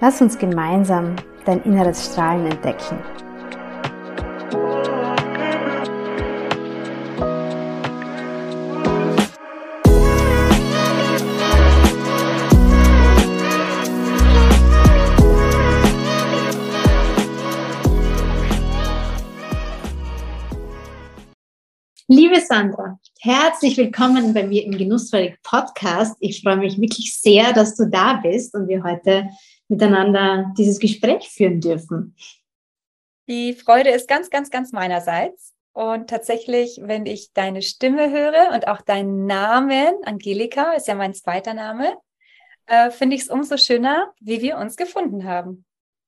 Lass uns gemeinsam dein inneres Strahlen entdecken. Liebe Sandra, herzlich willkommen bei mir im Genussvollen Podcast. Ich freue mich wirklich sehr, dass du da bist und wir heute miteinander dieses Gespräch führen dürfen. Die Freude ist ganz, ganz, ganz meinerseits. Und tatsächlich, wenn ich deine Stimme höre und auch deinen Namen, Angelika ist ja mein zweiter Name, äh, finde ich es umso schöner, wie wir uns gefunden haben.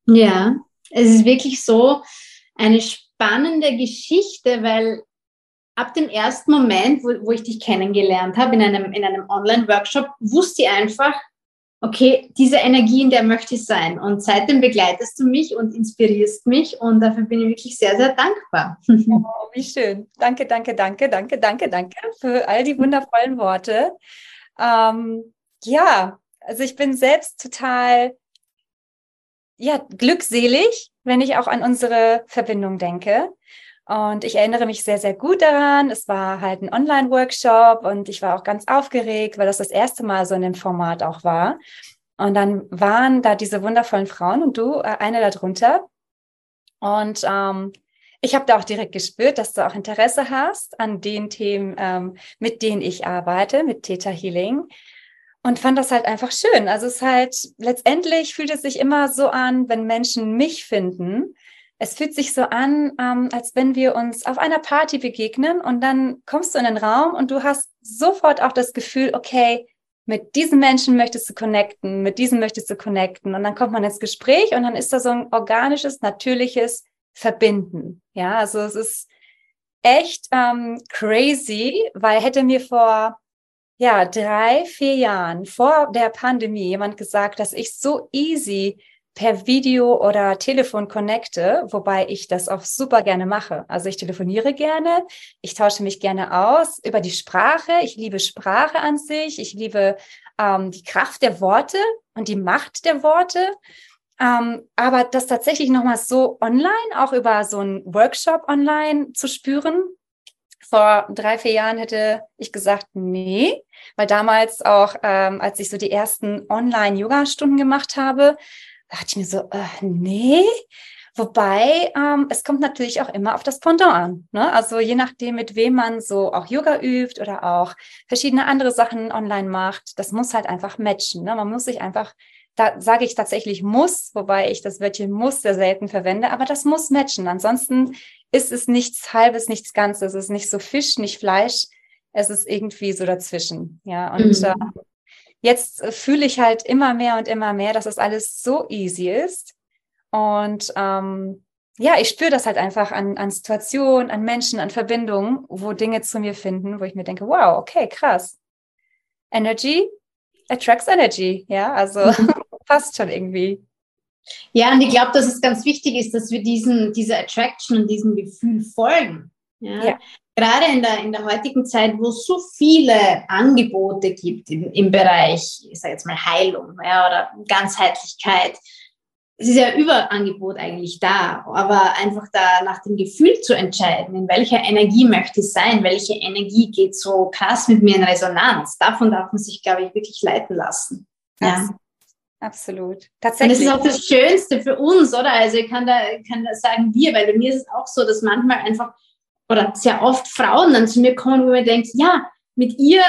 Ja, es ist wirklich so eine spannende Geschichte, weil ab dem ersten Moment, wo, wo ich dich kennengelernt habe in einem, in einem Online-Workshop, wusste ich einfach, okay, diese Energie, in der möchte ich sein. Und seitdem begleitest du mich und inspirierst mich und dafür bin ich wirklich sehr, sehr dankbar. Oh, wie schön. Danke, danke, danke, danke, danke, danke für all die wundervollen Worte. Ähm, ja, also ich bin selbst total ja, glückselig, wenn ich auch an unsere Verbindung denke. Und ich erinnere mich sehr, sehr gut daran. Es war halt ein Online-Workshop und ich war auch ganz aufgeregt, weil das das erste Mal so in dem Format auch war. Und dann waren da diese wundervollen Frauen und du, äh, eine darunter. Und ähm, ich habe da auch direkt gespürt, dass du auch Interesse hast an den Themen, ähm, mit denen ich arbeite, mit Theta Healing. Und fand das halt einfach schön. Also es ist halt, letztendlich fühlt es sich immer so an, wenn Menschen mich finden, es fühlt sich so an, ähm, als wenn wir uns auf einer Party begegnen und dann kommst du in den Raum und du hast sofort auch das Gefühl, okay, mit diesem Menschen möchtest du connecten, mit diesem möchtest du connecten und dann kommt man ins Gespräch und dann ist da so ein organisches, natürliches Verbinden. Ja, also es ist echt ähm, crazy, weil hätte mir vor ja drei, vier Jahren vor der Pandemie jemand gesagt, dass ich so easy per Video oder Telefon connecte, wobei ich das auch super gerne mache. Also ich telefoniere gerne, ich tausche mich gerne aus über die Sprache. Ich liebe Sprache an sich, ich liebe ähm, die Kraft der Worte und die Macht der Worte. Ähm, aber das tatsächlich nochmal so online, auch über so einen Workshop online zu spüren, vor drei, vier Jahren hätte ich gesagt, nee, weil damals auch, ähm, als ich so die ersten Online-Yoga-Stunden gemacht habe, da dachte ich mir so, äh, nee. Wobei, ähm, es kommt natürlich auch immer auf das Pendant an. Ne? Also je nachdem, mit wem man so auch Yoga übt oder auch verschiedene andere Sachen online macht, das muss halt einfach matchen. Ne? Man muss sich einfach, da sage ich tatsächlich muss, wobei ich das Wörtchen muss sehr selten verwende, aber das muss matchen. Ansonsten ist es nichts Halbes, nichts Ganzes. Es ist nicht so Fisch, nicht Fleisch. Es ist irgendwie so dazwischen. Ja, und mhm. äh, jetzt äh, fühle ich halt immer mehr und immer mehr, dass das alles so easy ist. Und ähm, ja, ich spüre das halt einfach an, an Situationen, an Menschen, an Verbindungen, wo Dinge zu mir finden, wo ich mir denke, wow, okay, krass. Energy attracts Energy, ja, also mhm. passt schon irgendwie. Ja, und ich glaube, dass es ganz wichtig ist, dass wir diesen, dieser Attraction und diesem Gefühl folgen. Ja? ja gerade in der, in der heutigen Zeit, wo es so viele Angebote gibt im, im Bereich, ich sage jetzt mal Heilung ja, oder Ganzheitlichkeit, es ist ja Überangebot eigentlich da, aber einfach da nach dem Gefühl zu entscheiden, in welcher Energie möchte ich sein, welche Energie geht so krass mit mir in Resonanz, davon darf man sich, glaube ich, wirklich leiten lassen. Ja. absolut. Tatsächlich. Und das ist auch das Schönste für uns, oder? Also ich kann da, kann da sagen wir, weil bei mir ist es auch so, dass manchmal einfach oder sehr oft Frauen dann zu mir kommen, wo man denkt, ja, mit ihr,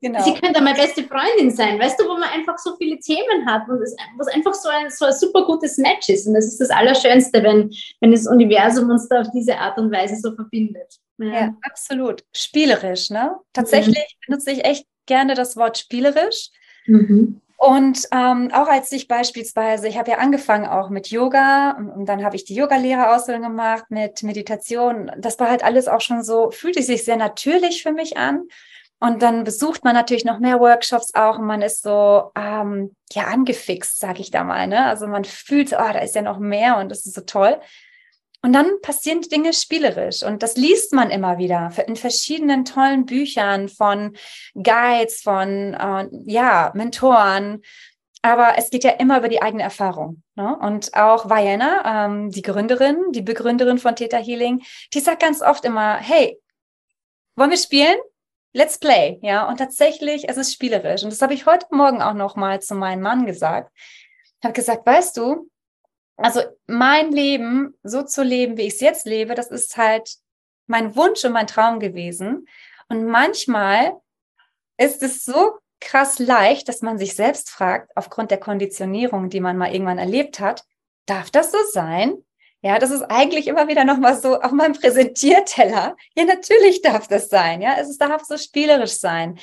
genau. sie könnte meine beste Freundin sein, weißt du, wo man einfach so viele Themen hat und es, wo es einfach so ein, so ein super gutes Match ist. Und das ist das Allerschönste, wenn, wenn das Universum uns da auf diese Art und Weise so verbindet. Ja, ja absolut. Spielerisch, ne? Tatsächlich mhm. benutze ich echt gerne das Wort spielerisch. Mhm. Und ähm, auch als ich beispielsweise, ich habe ja angefangen auch mit Yoga und, und dann habe ich die Yogalehrerausbildung gemacht mit Meditation. Das war halt alles auch schon so, fühlte sich sehr natürlich für mich an. Und dann besucht man natürlich noch mehr Workshops auch und man ist so ähm, ja angefixt, sage ich da mal. Ne? Also man fühlt, oh, da ist ja noch mehr und das ist so toll. Und dann passieren Dinge spielerisch. Und das liest man immer wieder in verschiedenen tollen Büchern von Guides, von äh, ja, Mentoren. Aber es geht ja immer über die eigene Erfahrung. Ne? Und auch Vienna, ähm, die Gründerin, die Begründerin von Theta Healing, die sagt ganz oft immer, hey, wollen wir spielen? Let's play. Ja, und tatsächlich, es ist spielerisch. Und das habe ich heute Morgen auch noch mal zu meinem Mann gesagt. Ich habe gesagt, weißt du, also mein Leben so zu leben, wie ich es jetzt lebe, das ist halt mein Wunsch und mein Traum gewesen. Und manchmal ist es so krass leicht, dass man sich selbst fragt, aufgrund der Konditionierung, die man mal irgendwann erlebt hat, darf das so sein? Ja, das ist eigentlich immer wieder nochmal so auf meinem Präsentierteller. Ja, natürlich darf das sein. Ja, es darf so spielerisch sein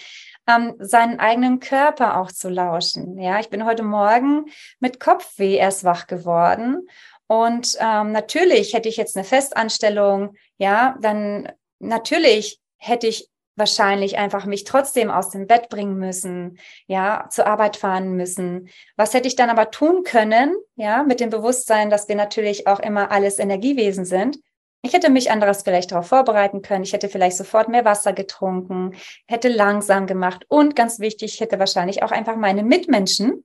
ähm, seinen eigenen Körper auch zu lauschen. Ja, ich bin heute Morgen mit Kopfweh erst wach geworden. Und ähm, natürlich hätte ich jetzt eine Festanstellung, ja, dann natürlich hätte ich wahrscheinlich einfach mich trotzdem aus dem Bett bringen müssen, ja, zur Arbeit fahren müssen. Was hätte ich dann aber tun können, ja, mit dem Bewusstsein, dass wir natürlich auch immer alles Energiewesen sind? Ich hätte mich anderes vielleicht darauf vorbereiten können. Ich hätte vielleicht sofort mehr Wasser getrunken, hätte langsam gemacht und ganz wichtig, ich hätte wahrscheinlich auch einfach meine Mitmenschen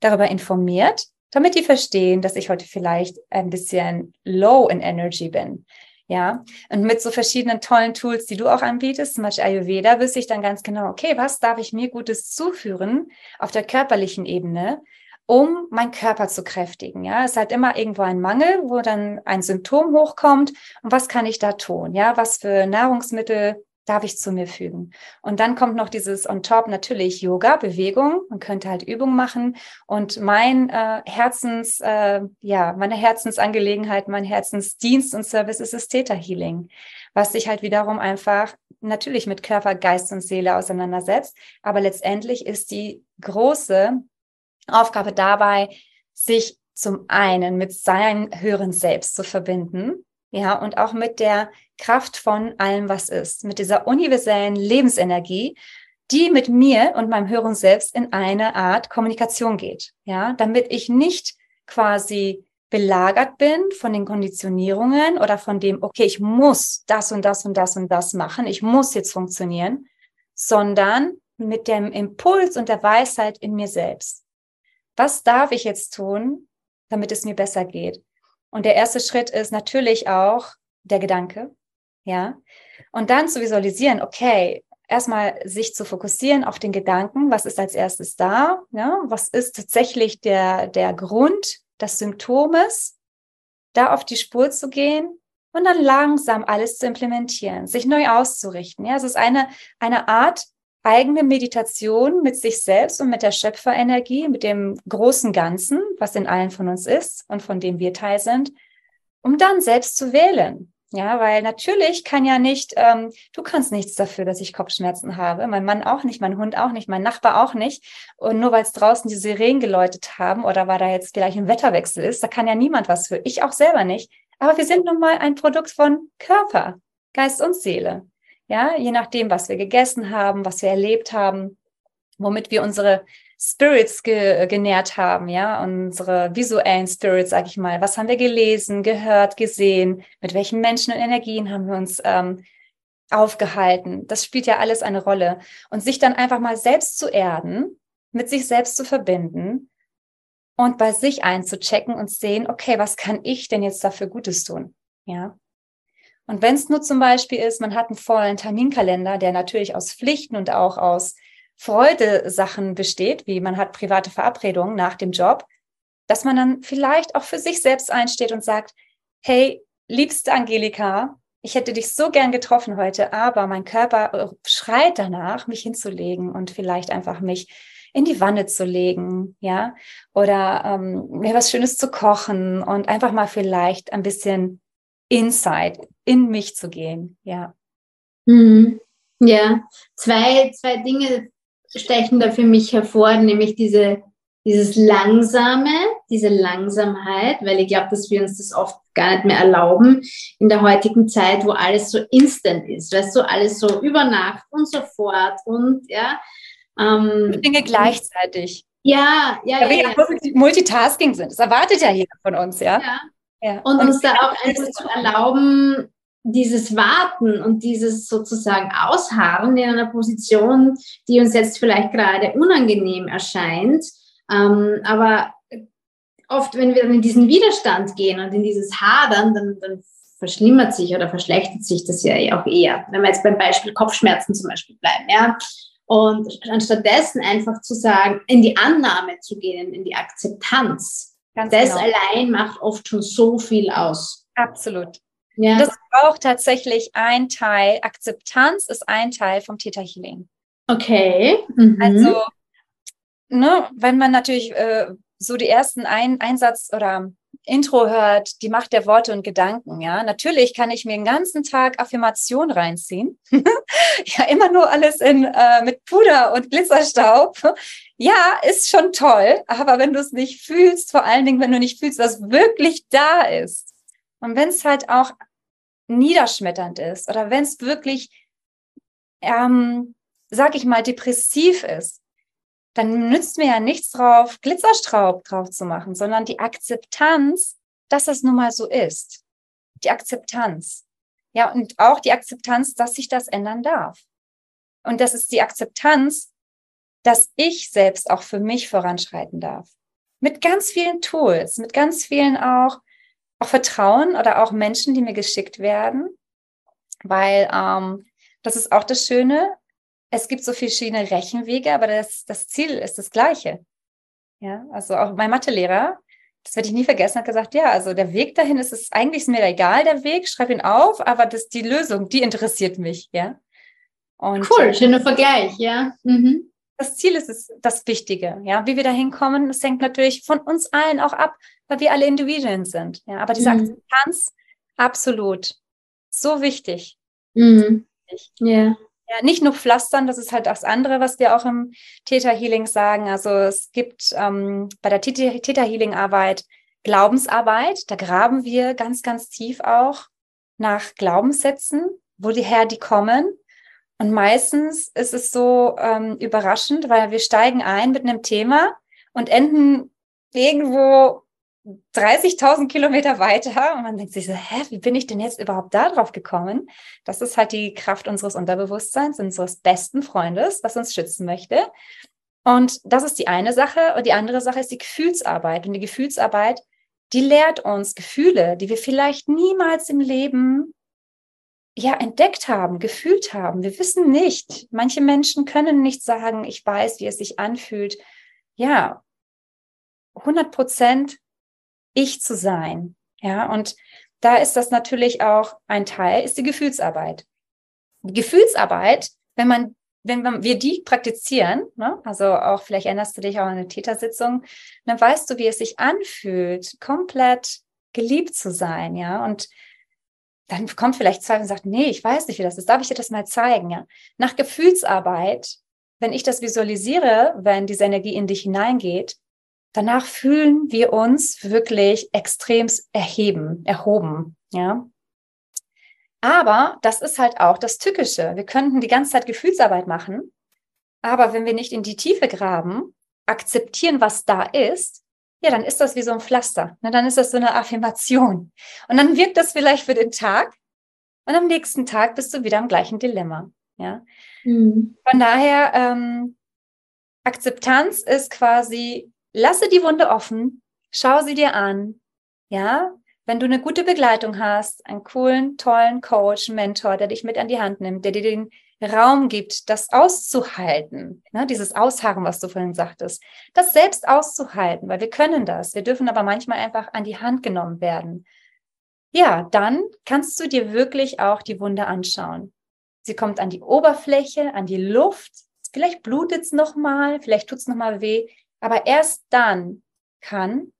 darüber informiert, damit die verstehen, dass ich heute vielleicht ein bisschen low in Energy bin. Ja, und mit so verschiedenen tollen Tools, die du auch anbietest, zum Beispiel Ayurveda, wüsste ich dann ganz genau, okay, was darf ich mir Gutes zuführen auf der körperlichen Ebene, um meinen Körper zu kräftigen. Ja, es ist halt immer irgendwo ein Mangel, wo dann ein Symptom hochkommt. Und was kann ich da tun? Ja, was für Nahrungsmittel darf ich zu mir fügen? Und dann kommt noch dieses on top natürlich Yoga, Bewegung. Man könnte halt Übungen machen. Und mein äh, Herzens, äh, ja, meine Herzensangelegenheit, mein Herzensdienst und Service ist das Theta Healing, was sich halt wiederum einfach natürlich mit Körper, Geist und Seele auseinandersetzt. Aber letztendlich ist die große Aufgabe dabei, sich zum einen mit seinem höheren Selbst zu verbinden, ja, und auch mit der Kraft von allem, was ist, mit dieser universellen Lebensenergie, die mit mir und meinem höheren Selbst in eine Art Kommunikation geht, ja, damit ich nicht quasi belagert bin von den Konditionierungen oder von dem, okay, ich muss das und das und das und das machen, ich muss jetzt funktionieren, sondern mit dem Impuls und der Weisheit in mir selbst was darf ich jetzt tun, damit es mir besser geht? Und der erste Schritt ist natürlich auch der Gedanke, ja. Und dann zu visualisieren, okay, erstmal sich zu fokussieren auf den Gedanken, was ist als erstes da, ja? was ist tatsächlich der, der Grund des Symptomes, da auf die Spur zu gehen und dann langsam alles zu implementieren, sich neu auszurichten. Ja, es ist eine, eine Art eigene Meditation mit sich selbst und mit der Schöpferenergie, mit dem großen Ganzen, was in allen von uns ist und von dem wir Teil sind, um dann selbst zu wählen. Ja, weil natürlich kann ja nicht, ähm, du kannst nichts dafür, dass ich Kopfschmerzen habe, mein Mann auch nicht, mein Hund auch nicht, mein Nachbar auch nicht. Und nur weil es draußen die Sirenen geläutet haben oder weil da jetzt vielleicht ein Wetterwechsel ist, da kann ja niemand was für. Ich auch selber nicht. Aber wir sind nun mal ein Produkt von Körper, Geist und Seele. Ja, je nachdem, was wir gegessen haben, was wir erlebt haben, womit wir unsere Spirits ge genährt haben, ja, unsere visuellen Spirits, sag ich mal. Was haben wir gelesen, gehört, gesehen? Mit welchen Menschen und Energien haben wir uns ähm, aufgehalten? Das spielt ja alles eine Rolle. Und sich dann einfach mal selbst zu erden, mit sich selbst zu verbinden und bei sich einzuchecken und sehen, okay, was kann ich denn jetzt dafür Gutes tun? Ja. Und wenn es nur zum Beispiel ist, man hat einen vollen Terminkalender, der natürlich aus Pflichten und auch aus Freudesachen besteht, wie man hat private Verabredungen nach dem Job, dass man dann vielleicht auch für sich selbst einsteht und sagt, hey, liebste Angelika, ich hätte dich so gern getroffen heute, aber mein Körper äh, schreit danach, mich hinzulegen und vielleicht einfach mich in die Wanne zu legen, ja, oder ähm, mir was Schönes zu kochen und einfach mal vielleicht ein bisschen inside, in mich zu gehen, ja. Mhm. Ja, zwei, zwei Dinge stechen da für mich hervor, nämlich diese, dieses Langsame, diese Langsamkeit, weil ich glaube, dass wir uns das oft gar nicht mehr erlauben in der heutigen Zeit, wo alles so instant ist, weißt du, alles so über Nacht und sofort und ja. Ähm, Dinge gleichzeitig. Ja, ja, ja. ja, ja. Multitasking sind. Das erwartet ja jeder von uns, ja. ja. Ja. Und, und uns da auch einfach zu erlauben, dieses Warten und dieses sozusagen Ausharren in einer Position, die uns jetzt vielleicht gerade unangenehm erscheint, ähm, aber oft, wenn wir dann in diesen Widerstand gehen und in dieses Hadern, dann, dann verschlimmert sich oder verschlechtert sich das ja auch eher. Wenn wir jetzt beim Beispiel Kopfschmerzen zum Beispiel bleiben, ja. Und anstattdessen einfach zu sagen, in die Annahme zu gehen, in die Akzeptanz, Ganz das genau. allein macht oft schon so viel aus. Absolut. Ja. Das braucht tatsächlich ein Teil, Akzeptanz ist ein Teil vom Theta Healing. Okay. Mhm. Also, ne, wenn man natürlich äh, so die ersten ein Einsatz oder Intro hört, die Macht der Worte und Gedanken, ja. Natürlich kann ich mir den ganzen Tag Affirmation reinziehen. ja, immer nur alles in, äh, mit Puder und Glitzerstaub. ja, ist schon toll, aber wenn du es nicht fühlst, vor allen Dingen, wenn du nicht fühlst, was wirklich da ist, und wenn es halt auch niederschmetternd ist oder wenn es wirklich, ähm, sag ich mal, depressiv ist, dann nützt mir ja nichts drauf, Glitzerstraub drauf zu machen, sondern die Akzeptanz, dass es nun mal so ist. Die Akzeptanz. Ja, und auch die Akzeptanz, dass sich das ändern darf. Und das ist die Akzeptanz, dass ich selbst auch für mich voranschreiten darf. Mit ganz vielen Tools, mit ganz vielen auch auch Vertrauen oder auch Menschen, die mir geschickt werden, weil ähm, das ist auch das Schöne. Es gibt so verschiedene Rechenwege, aber das, das Ziel ist das gleiche. Ja, also auch mein Mathelehrer, das werde ich nie vergessen, hat gesagt, ja, also der Weg dahin ist es eigentlich ist mir egal, der Weg, schreib ihn auf, aber das die Lösung, die interessiert mich, ja. Und, cool, schöner Vergleich, ja. Mhm. Das Ziel ist es, das Wichtige, ja. Wie wir da hinkommen, das hängt natürlich von uns allen auch ab, weil wir alle Individuen sind. Ja, aber diese mhm. Akzeptanz, absolut. So wichtig. Mhm. Ja. Ja, nicht nur pflastern, das ist halt das andere, was wir auch im Theta Healing sagen. Also es gibt ähm, bei der Theta Healing Arbeit Glaubensarbeit. Da graben wir ganz, ganz tief auch nach Glaubenssätzen, wo die her die kommen. Und meistens ist es so ähm, überraschend, weil wir steigen ein mit einem Thema und enden irgendwo 30.000 Kilometer weiter und man denkt sich so, hä, wie bin ich denn jetzt überhaupt da drauf gekommen? Das ist halt die Kraft unseres Unterbewusstseins, unseres besten Freundes, was uns schützen möchte. Und das ist die eine Sache. Und die andere Sache ist die Gefühlsarbeit. Und die Gefühlsarbeit, die lehrt uns Gefühle, die wir vielleicht niemals im Leben ja entdeckt haben, gefühlt haben. Wir wissen nicht. Manche Menschen können nicht sagen, ich weiß, wie es sich anfühlt. Ja, 100 Prozent ich zu sein. Ja, und da ist das natürlich auch ein Teil, ist die Gefühlsarbeit. Die Gefühlsarbeit, wenn man, wenn wir die praktizieren, ne, also auch vielleicht erinnerst du dich auch an eine Tätersitzung, dann weißt du, wie es sich anfühlt, komplett geliebt zu sein, ja, und dann kommt vielleicht Zweifel und sagt, nee, ich weiß nicht, wie das ist, darf ich dir das mal zeigen, ja. Nach Gefühlsarbeit, wenn ich das visualisiere, wenn diese Energie in dich hineingeht, danach fühlen wir uns wirklich extrem erheben, erhoben, ja. Aber das ist halt auch das Tückische. Wir könnten die ganze Zeit Gefühlsarbeit machen, aber wenn wir nicht in die Tiefe graben, akzeptieren, was da ist, ja, dann ist das wie so ein Pflaster. Ne? Dann ist das so eine Affirmation. Und dann wirkt das vielleicht für den Tag. Und am nächsten Tag bist du wieder im gleichen Dilemma. Ja. Mhm. Von daher, ähm, Akzeptanz ist quasi lasse die Wunde offen, schau sie dir an. Ja, wenn du eine gute Begleitung hast, einen coolen, tollen Coach, Mentor, der dich mit an die Hand nimmt, der dir den Raum gibt, das auszuhalten, ne, dieses Ausharren, was du vorhin sagtest, das selbst auszuhalten, weil wir können das. Wir dürfen aber manchmal einfach an die Hand genommen werden. Ja, dann kannst du dir wirklich auch die Wunde anschauen. Sie kommt an die Oberfläche, an die Luft. Vielleicht blutet es nochmal, vielleicht tut es nochmal weh. Aber erst dann kann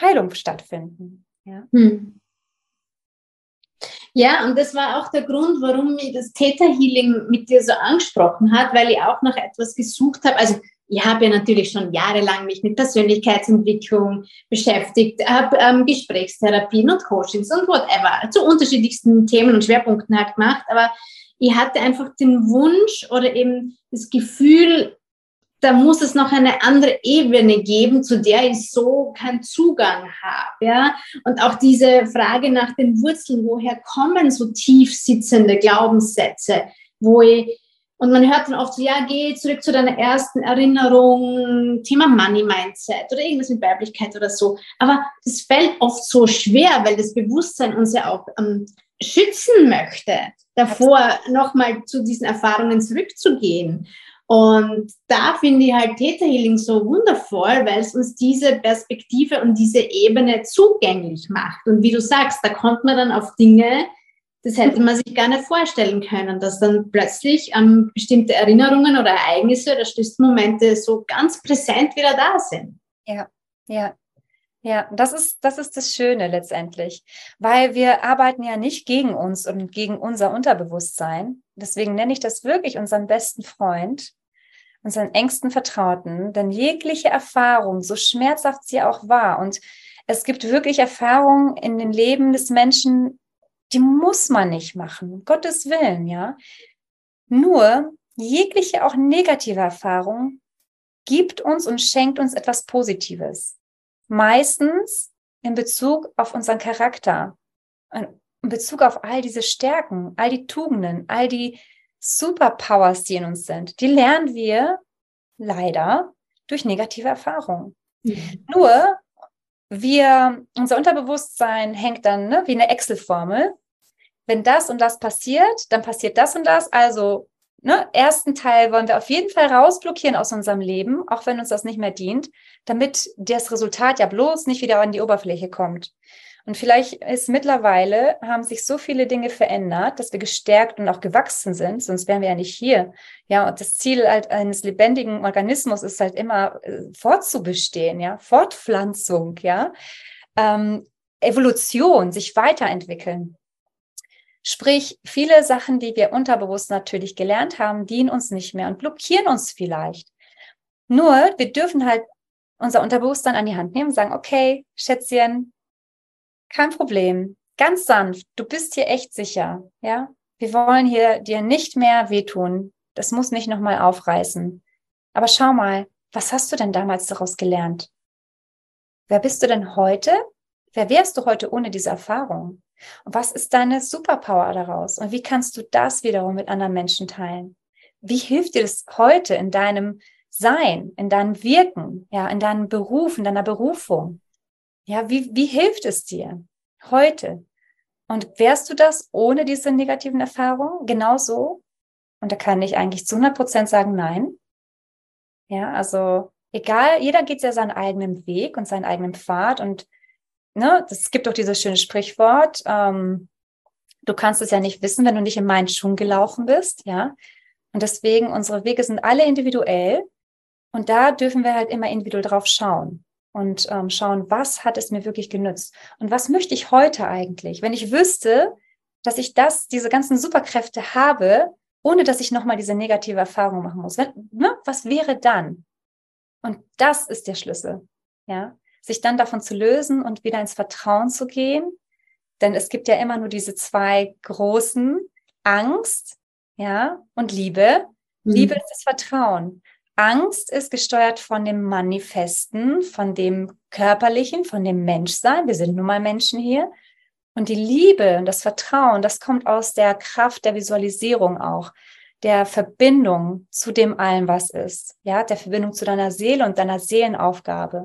Heilung stattfinden. Ja. Hm. Ja, und das war auch der Grund, warum mich das Theta Healing mit dir so angesprochen hat, weil ich auch nach etwas gesucht habe. Also ich habe ja natürlich schon jahrelang mich mit Persönlichkeitsentwicklung beschäftigt, habe ähm, Gesprächstherapien und Coachings und whatever zu unterschiedlichsten Themen und Schwerpunkten halt gemacht. Aber ich hatte einfach den Wunsch oder eben das Gefühl, da muss es noch eine andere Ebene geben, zu der ich so keinen Zugang habe. Ja? Und auch diese Frage nach den Wurzeln, woher kommen so tief sitzende Glaubenssätze, wo ich, und man hört dann oft so, ja, geh zurück zu deiner ersten Erinnerung, Thema Money Mindset oder irgendwas mit Weiblichkeit oder so. Aber das fällt oft so schwer, weil das Bewusstsein uns ja auch ähm, schützen möchte, davor nochmal zu diesen Erfahrungen zurückzugehen. Und da finde ich halt Theta Healing so wundervoll, weil es uns diese Perspektive und diese Ebene zugänglich macht. Und wie du sagst, da kommt man dann auf Dinge, das hätte man sich nicht vorstellen können, dass dann plötzlich ähm, bestimmte Erinnerungen oder Ereignisse oder Schlüsselmomente so ganz präsent wieder da sind. Ja, ja. Ja, das ist, das ist das Schöne letztendlich, weil wir arbeiten ja nicht gegen uns und gegen unser Unterbewusstsein. Deswegen nenne ich das wirklich unseren besten Freund, unseren engsten Vertrauten, denn jegliche Erfahrung, so schmerzhaft sie auch war, und es gibt wirklich Erfahrungen in den Leben des Menschen, die muss man nicht machen, Gottes Willen, ja. Nur jegliche auch negative Erfahrung gibt uns und schenkt uns etwas Positives. Meistens in Bezug auf unseren Charakter, in Bezug auf all diese Stärken, all die Tugenden, all die Superpowers, die in uns sind, die lernen wir leider durch negative Erfahrungen. Mhm. Nur wir, unser Unterbewusstsein hängt dann ne, wie eine Excel-Formel. Wenn das und das passiert, dann passiert das und das. Also, ne, ersten Teil wollen wir auf jeden Fall rausblockieren aus unserem Leben, auch wenn uns das nicht mehr dient, damit das Resultat ja bloß nicht wieder an die Oberfläche kommt. Und vielleicht ist mittlerweile, haben sich so viele Dinge verändert, dass wir gestärkt und auch gewachsen sind, sonst wären wir ja nicht hier. Ja, und das Ziel halt eines lebendigen Organismus ist halt immer äh, fortzubestehen, ja, Fortpflanzung, ja, ähm, Evolution, sich weiterentwickeln. Sprich, viele Sachen, die wir unterbewusst natürlich gelernt haben, dienen uns nicht mehr und blockieren uns vielleicht. Nur, wir dürfen halt unser Unterbewusstsein an die Hand nehmen und sagen, okay, Schätzchen, kein Problem. Ganz sanft. Du bist hier echt sicher. Ja. Wir wollen hier dir nicht mehr wehtun. Das muss nicht nochmal aufreißen. Aber schau mal, was hast du denn damals daraus gelernt? Wer bist du denn heute? Wer wärst du heute ohne diese Erfahrung? Und was ist deine Superpower daraus? Und wie kannst du das wiederum mit anderen Menschen teilen? Wie hilft dir das heute in deinem Sein, in deinem Wirken, ja, in deinem Beruf, in deiner Berufung? Ja, wie, wie hilft es dir heute? Und wärst du das ohne diese negativen Erfahrungen genauso? Und da kann ich eigentlich zu 100 Prozent sagen, nein. Ja, also egal, jeder geht ja seinen eigenen Weg und seinen eigenen Pfad und ne, es gibt auch dieses schöne Sprichwort, ähm, du kannst es ja nicht wissen, wenn du nicht in meinen Schuhen gelaufen bist, ja. Und deswegen, unsere Wege sind alle individuell und da dürfen wir halt immer individuell drauf schauen und ähm, schauen, was hat es mir wirklich genützt und was möchte ich heute eigentlich, wenn ich wüsste, dass ich das, diese ganzen Superkräfte habe, ohne dass ich nochmal diese negative Erfahrung machen muss. Wenn, ne, was wäre dann? Und das ist der Schlüssel, ja, sich dann davon zu lösen und wieder ins Vertrauen zu gehen, denn es gibt ja immer nur diese zwei großen Angst, ja, und Liebe. Mhm. Liebe ist das Vertrauen. Angst ist gesteuert von dem Manifesten, von dem Körperlichen, von dem Menschsein. Wir sind nun mal Menschen hier. Und die Liebe und das Vertrauen, das kommt aus der Kraft der Visualisierung auch. Der Verbindung zu dem allen, was ist, ja, der Verbindung zu deiner Seele und deiner Seelenaufgabe.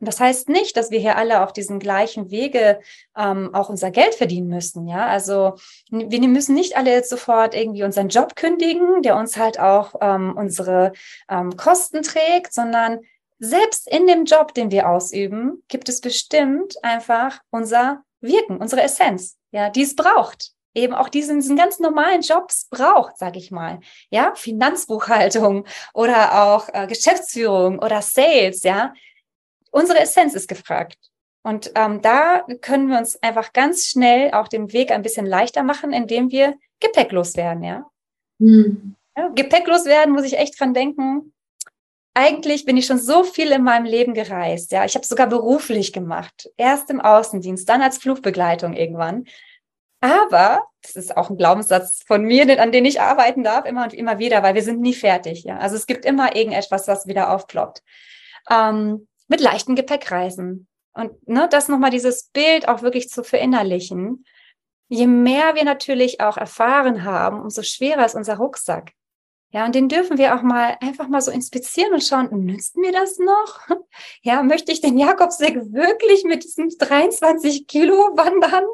Und das heißt nicht, dass wir hier alle auf diesen gleichen Wege ähm, auch unser Geld verdienen müssen, ja. Also wir müssen nicht alle jetzt sofort irgendwie unseren Job kündigen, der uns halt auch ähm, unsere ähm, Kosten trägt, sondern selbst in dem Job, den wir ausüben, gibt es bestimmt einfach unser Wirken, unsere Essenz, ja, die es braucht eben auch diesen, diesen ganz normalen Jobs braucht, sage ich mal. Ja, Finanzbuchhaltung oder auch äh, Geschäftsführung oder Sales, ja. Unsere Essenz ist gefragt. Und ähm, da können wir uns einfach ganz schnell auch den Weg ein bisschen leichter machen, indem wir gepäcklos werden, ja. Mhm. ja gepäcklos werden, muss ich echt dran denken. Eigentlich bin ich schon so viel in meinem Leben gereist, ja. Ich habe sogar beruflich gemacht. Erst im Außendienst, dann als Flugbegleitung irgendwann. Aber das ist auch ein Glaubenssatz von mir, an den ich arbeiten darf, immer und immer wieder, weil wir sind nie fertig. Ja? Also es gibt immer irgendetwas, was wieder aufploppt. Ähm, mit leichten Gepäck reisen. Und ne, das nochmal dieses Bild auch wirklich zu verinnerlichen. Je mehr wir natürlich auch erfahren haben, umso schwerer ist unser Rucksack. Ja, und den dürfen wir auch mal einfach mal so inspizieren und schauen, nützt mir das noch? Ja, möchte ich den Jakobsweg wirklich mit diesen 23 Kilo wandern?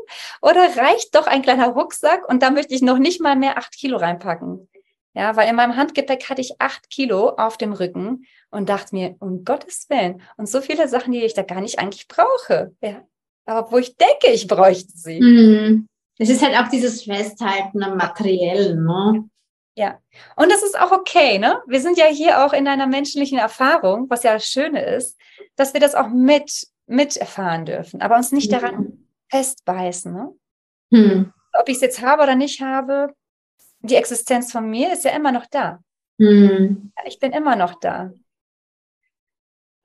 Oder reicht doch ein kleiner Rucksack und da möchte ich noch nicht mal mehr acht Kilo reinpacken? Ja, weil in meinem Handgepäck hatte ich acht Kilo auf dem Rücken und dachte mir, um Gottes Willen, und so viele Sachen, die ich da gar nicht eigentlich brauche. Ja, wo ich denke, ich bräuchte sie. Mhm. Es ist halt auch dieses Festhalten am Materiellen, ne? Ja, und das ist auch okay, ne? Wir sind ja hier auch in einer menschlichen Erfahrung, was ja das Schöne ist, dass wir das auch mit, mit erfahren dürfen, aber uns nicht daran festbeißen, ne? Hm. Ob ich es jetzt habe oder nicht habe, die Existenz von mir ist ja immer noch da. Hm. Ich bin immer noch da.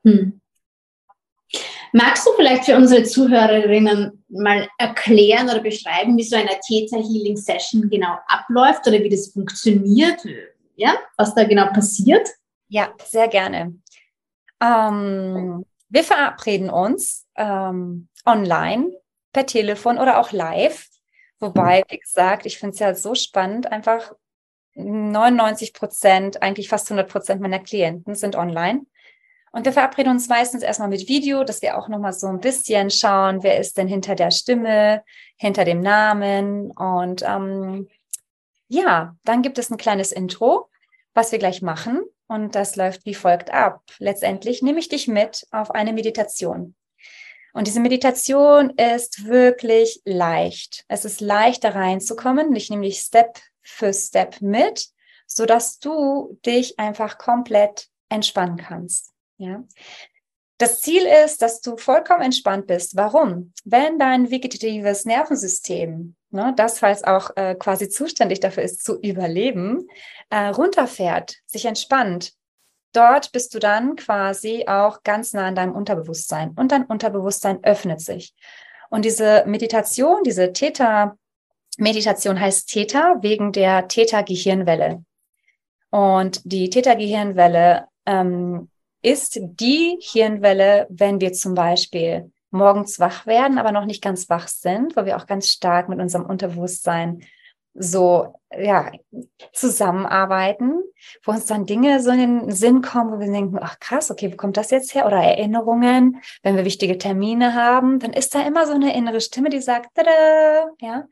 Hm. Magst du vielleicht für unsere Zuhörerinnen mal erklären oder beschreiben, wie so eine Theta Healing Session genau abläuft oder wie das funktioniert? Ja, was da genau passiert? Ja, sehr gerne. Ähm, wir verabreden uns ähm, online, per Telefon oder auch live. Wobei, wie gesagt, ich finde es ja so spannend, einfach 99 Prozent, eigentlich fast 100 Prozent meiner Klienten sind online. Und wir verabreden uns meistens erstmal mit Video, dass wir auch nochmal so ein bisschen schauen, wer ist denn hinter der Stimme, hinter dem Namen. Und ähm, ja, dann gibt es ein kleines Intro, was wir gleich machen. Und das läuft wie folgt ab. Letztendlich nehme ich dich mit auf eine Meditation. Und diese Meditation ist wirklich leicht. Es ist leicht, da reinzukommen. Ich nehme dich Step für Step mit, sodass du dich einfach komplett entspannen kannst. Ja. Das Ziel ist, dass du vollkommen entspannt bist. Warum? Wenn dein vegetatives Nervensystem, ne, das falls auch äh, quasi zuständig dafür ist, zu überleben, äh, runterfährt, sich entspannt, dort bist du dann quasi auch ganz nah an deinem Unterbewusstsein und dein Unterbewusstsein öffnet sich. Und diese Meditation, diese Theta-Meditation heißt Theta wegen der Theta-Gehirnwelle. Und die Theta-Gehirnwelle ähm, ist die Hirnwelle, wenn wir zum Beispiel morgens wach werden, aber noch nicht ganz wach sind, wo wir auch ganz stark mit unserem Unterbewusstsein so ja zusammenarbeiten, wo uns dann Dinge so in den Sinn kommen, wo wir denken, ach krass, okay, wo kommt das jetzt her? Oder Erinnerungen, wenn wir wichtige Termine haben, dann ist da immer so eine innere Stimme, die sagt, Tada! ja.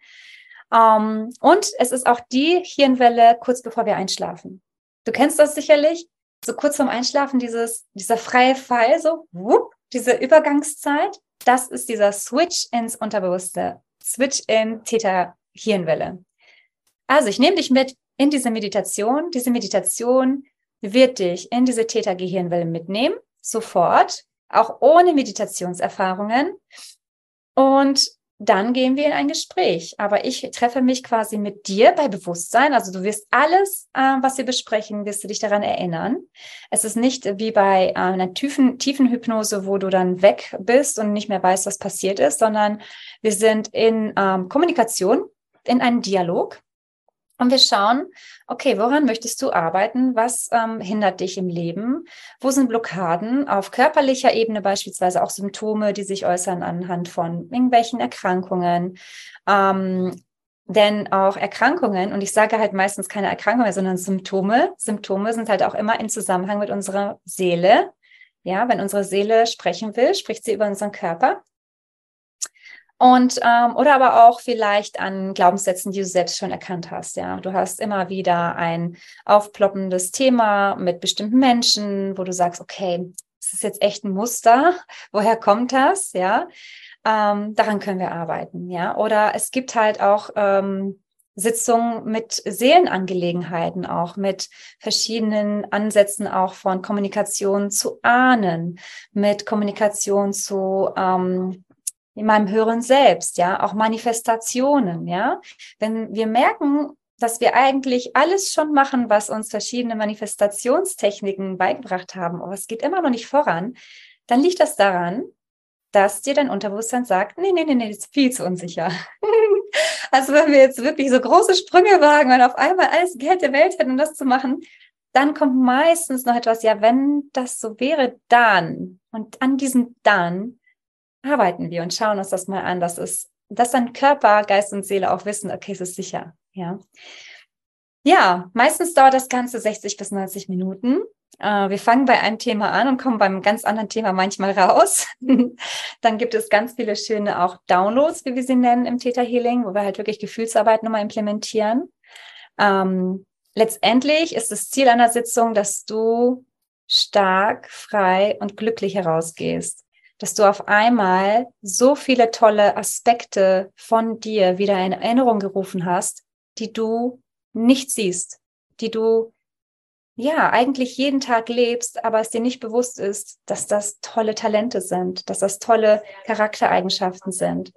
Um, ähm, und es ist auch die Hirnwelle kurz bevor wir einschlafen. Du kennst das sicherlich so kurz vorm Einschlafen dieses, dieser freie Fall, so, whoop, diese Übergangszeit, das ist dieser Switch ins Unterbewusste, Switch in Theta-Hirnwelle. Also ich nehme dich mit in diese Meditation. Diese Meditation wird dich in diese Theta-Gehirnwelle mitnehmen, sofort, auch ohne Meditationserfahrungen. Und dann gehen wir in ein Gespräch. Aber ich treffe mich quasi mit dir bei Bewusstsein. Also du wirst alles, äh, was wir besprechen, wirst du dich daran erinnern. Es ist nicht wie bei äh, einer tiefen, tiefen Hypnose, wo du dann weg bist und nicht mehr weißt, was passiert ist, sondern wir sind in ähm, Kommunikation, in einem Dialog. Und wir schauen, okay, woran möchtest du arbeiten? Was ähm, hindert dich im Leben? Wo sind Blockaden? Auf körperlicher Ebene beispielsweise auch Symptome, die sich äußern anhand von irgendwelchen Erkrankungen. Ähm, Denn auch Erkrankungen, und ich sage halt meistens keine Erkrankungen, sondern Symptome. Symptome sind halt auch immer im Zusammenhang mit unserer Seele. Ja, wenn unsere Seele sprechen will, spricht sie über unseren Körper. Und ähm, oder aber auch vielleicht an Glaubenssätzen, die du selbst schon erkannt hast. Ja, du hast immer wieder ein aufploppendes Thema mit bestimmten Menschen, wo du sagst, okay, das ist jetzt echt ein Muster. Woher kommt das? Ja, ähm, daran können wir arbeiten. Ja, oder es gibt halt auch ähm, Sitzungen mit Seelenangelegenheiten, auch mit verschiedenen Ansätzen auch von Kommunikation zu Ahnen, mit Kommunikation zu ähm, in meinem höheren Selbst, ja, auch Manifestationen, ja. Wenn wir merken, dass wir eigentlich alles schon machen, was uns verschiedene Manifestationstechniken beigebracht haben, aber es geht immer noch nicht voran, dann liegt das daran, dass dir dein Unterbewusstsein sagt, nee, nee, nee, nee, das ist viel zu unsicher. also wenn wir jetzt wirklich so große Sprünge wagen und auf einmal alles Geld der Welt hätten, um das zu machen, dann kommt meistens noch etwas, ja, wenn das so wäre, dann. Und an diesem dann arbeiten wir und schauen uns das mal an, dass es, dass dann Körper, Geist und Seele auch wissen, okay, es ist sicher, ja. Ja, meistens dauert das Ganze 60 bis 90 Minuten. Äh, wir fangen bei einem Thema an und kommen beim ganz anderen Thema manchmal raus. dann gibt es ganz viele schöne auch Downloads, wie wir sie nennen im Theta Healing, wo wir halt wirklich Gefühlsarbeit nochmal implementieren. Ähm, letztendlich ist das Ziel einer Sitzung, dass du stark, frei und glücklich herausgehst dass du auf einmal so viele tolle Aspekte von dir wieder in Erinnerung gerufen hast, die du nicht siehst, die du ja eigentlich jeden Tag lebst, aber es dir nicht bewusst ist, dass das tolle Talente sind, dass das tolle Charaktereigenschaften sind.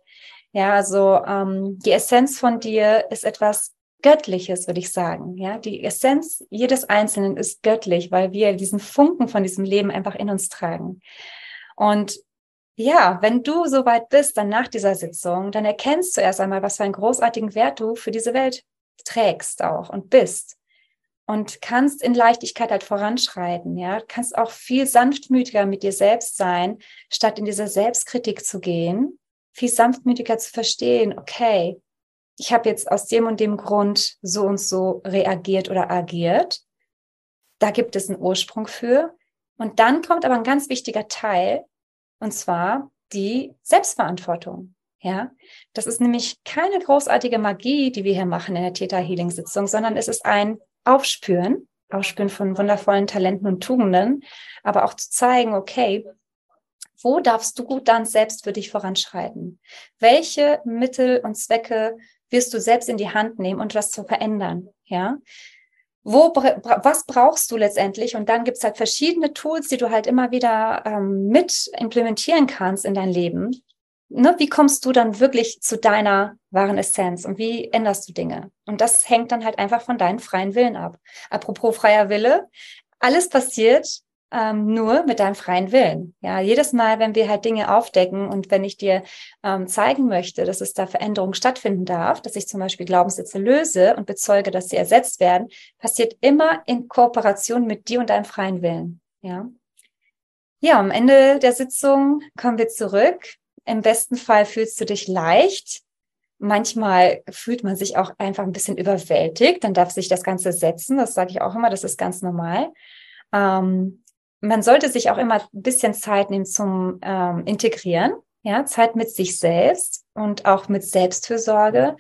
Ja, also ähm, die Essenz von dir ist etwas Göttliches, würde ich sagen. Ja, die Essenz jedes Einzelnen ist göttlich, weil wir diesen Funken von diesem Leben einfach in uns tragen. Und ja, wenn du soweit bist, dann nach dieser Sitzung, dann erkennst du erst einmal, was für einen großartigen Wert du für diese Welt trägst auch und bist. Und kannst in Leichtigkeit halt voranschreiten, ja. Kannst auch viel sanftmütiger mit dir selbst sein, statt in diese Selbstkritik zu gehen, viel sanftmütiger zu verstehen, okay, ich habe jetzt aus dem und dem Grund so und so reagiert oder agiert. Da gibt es einen Ursprung für. Und dann kommt aber ein ganz wichtiger Teil, und zwar die Selbstverantwortung. Ja, das ist nämlich keine großartige Magie, die wir hier machen in der Theta Healing Sitzung, sondern es ist ein Aufspüren, Aufspüren von wundervollen Talenten und Tugenden, aber auch zu zeigen, okay, wo darfst du gut dann selbst für dich voranschreiten? Welche Mittel und Zwecke wirst du selbst in die Hand nehmen und was zu verändern? Ja, wo, was brauchst du letztendlich? Und dann gibt es halt verschiedene Tools, die du halt immer wieder ähm, mit implementieren kannst in dein Leben. Ne? Wie kommst du dann wirklich zu deiner wahren Essenz und wie änderst du Dinge? Und das hängt dann halt einfach von deinem freien Willen ab. Apropos freier Wille, alles passiert ähm, nur mit deinem freien Willen. Ja, jedes Mal, wenn wir halt Dinge aufdecken und wenn ich dir ähm, zeigen möchte, dass es da Veränderungen stattfinden darf, dass ich zum Beispiel Glaubenssätze löse und bezeuge, dass sie ersetzt werden, passiert immer in Kooperation mit dir und deinem freien Willen. Ja. Ja, am Ende der Sitzung kommen wir zurück. Im besten Fall fühlst du dich leicht. Manchmal fühlt man sich auch einfach ein bisschen überwältigt. Dann darf sich das Ganze setzen. Das sage ich auch immer. Das ist ganz normal. Ähm, man sollte sich auch immer ein bisschen Zeit nehmen zum ähm, Integrieren, ja, Zeit mit sich selbst und auch mit Selbstfürsorge.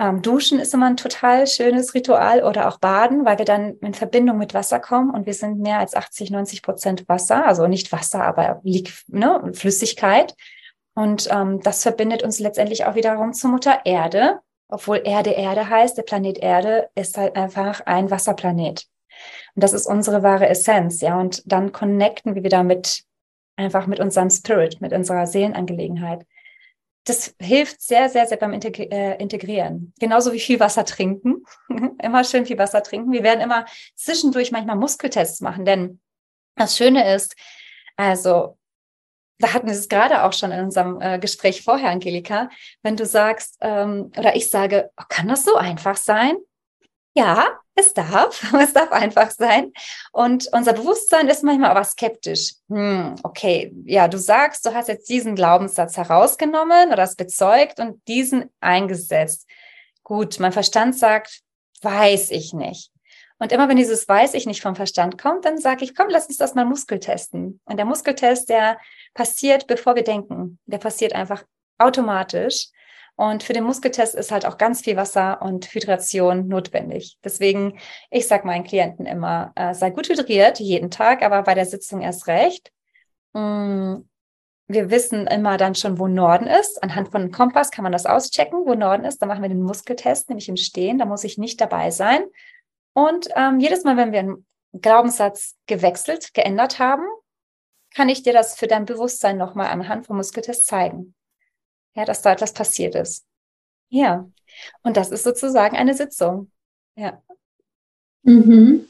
Ähm, Duschen ist immer ein total schönes Ritual oder auch Baden, weil wir dann in Verbindung mit Wasser kommen und wir sind mehr als 80, 90 Prozent Wasser, also nicht Wasser, aber ne, Flüssigkeit. Und ähm, das verbindet uns letztendlich auch wiederum zur Mutter Erde, obwohl Erde Erde heißt, der Planet Erde ist halt einfach ein Wasserplanet. Und das ist unsere wahre Essenz, ja. Und dann connecten wir wieder mit, einfach mit unserem Spirit, mit unserer Seelenangelegenheit. Das hilft sehr, sehr, sehr beim äh, Integrieren. Genauso wie viel Wasser trinken. immer schön viel Wasser trinken. Wir werden immer zwischendurch manchmal Muskeltests machen, denn das Schöne ist, also da hatten wir es gerade auch schon in unserem äh, Gespräch vorher, Angelika, wenn du sagst, ähm, oder ich sage, oh, kann das so einfach sein? Ja, es darf, es darf einfach sein. Und unser Bewusstsein ist manchmal aber skeptisch. Hm, okay, ja, du sagst, du hast jetzt diesen Glaubenssatz herausgenommen oder es bezeugt und diesen eingesetzt. gut, mein Verstand sagt, weiß ich nicht. Und immer wenn dieses weiß ich nicht vom Verstand kommt, dann sage ich, komm, lass uns das mal Muskel testen. Und der Muskeltest, der passiert, bevor wir denken. Der passiert einfach automatisch. Und für den Muskeltest ist halt auch ganz viel Wasser und Hydration notwendig. Deswegen, ich sage meinen Klienten immer, äh, sei gut hydriert jeden Tag, aber bei der Sitzung erst recht. Mm, wir wissen immer dann schon, wo Norden ist. Anhand von einem Kompass kann man das auschecken, wo Norden ist. Dann machen wir den Muskeltest, nämlich im Stehen. Da muss ich nicht dabei sein. Und ähm, jedes Mal, wenn wir einen Glaubenssatz gewechselt, geändert haben, kann ich dir das für dein Bewusstsein nochmal anhand vom Muskeltest zeigen. Ja, dass da etwas passiert ist. Ja. Und das ist sozusagen eine Sitzung. Ja. Mhm.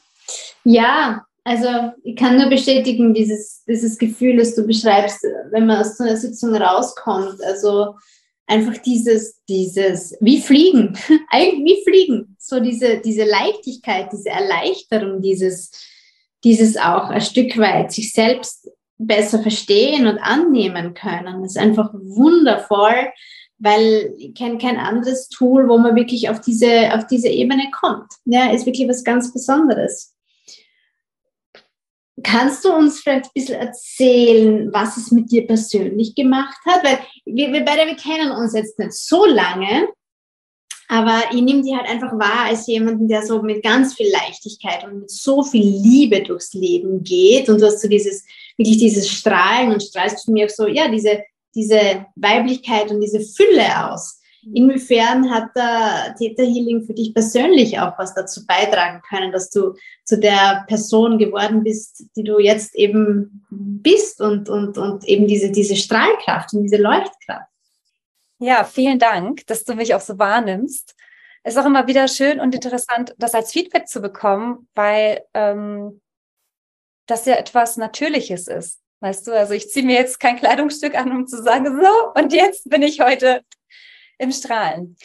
Ja, also ich kann nur bestätigen, dieses, dieses Gefühl, das du beschreibst, wenn man aus so einer Sitzung rauskommt. Also einfach dieses, dieses, wie fliegen, eigentlich wie fliegen. So diese, diese Leichtigkeit, diese Erleichterung, dieses, dieses auch ein Stück weit sich selbst besser verstehen und annehmen können. Das ist einfach wundervoll, weil ich kenne kein anderes Tool, wo man wirklich auf diese, auf diese Ebene kommt. Ja, ist wirklich was ganz Besonderes. Kannst du uns vielleicht ein bisschen erzählen, was es mit dir persönlich gemacht hat? Weil wir, wir beide, wir kennen uns jetzt nicht so lange, aber ich nehme die halt einfach wahr als jemanden, der so mit ganz viel Leichtigkeit und mit so viel Liebe durchs Leben geht. Und du hast so dieses, wirklich dieses Strahlen und strahlst du mir so, ja, diese, diese Weiblichkeit und diese Fülle aus. Inwiefern hat da Theta Healing für dich persönlich auch was dazu beitragen können, dass du zu der Person geworden bist, die du jetzt eben bist und, und, und eben diese, diese Strahlkraft und diese Leuchtkraft? Ja, vielen Dank, dass du mich auch so wahrnimmst. Es ist auch immer wieder schön und interessant, das als Feedback zu bekommen, weil ähm, das ja etwas Natürliches ist. Weißt du, also ich ziehe mir jetzt kein Kleidungsstück an, um zu sagen, so, und jetzt bin ich heute im Strahlen.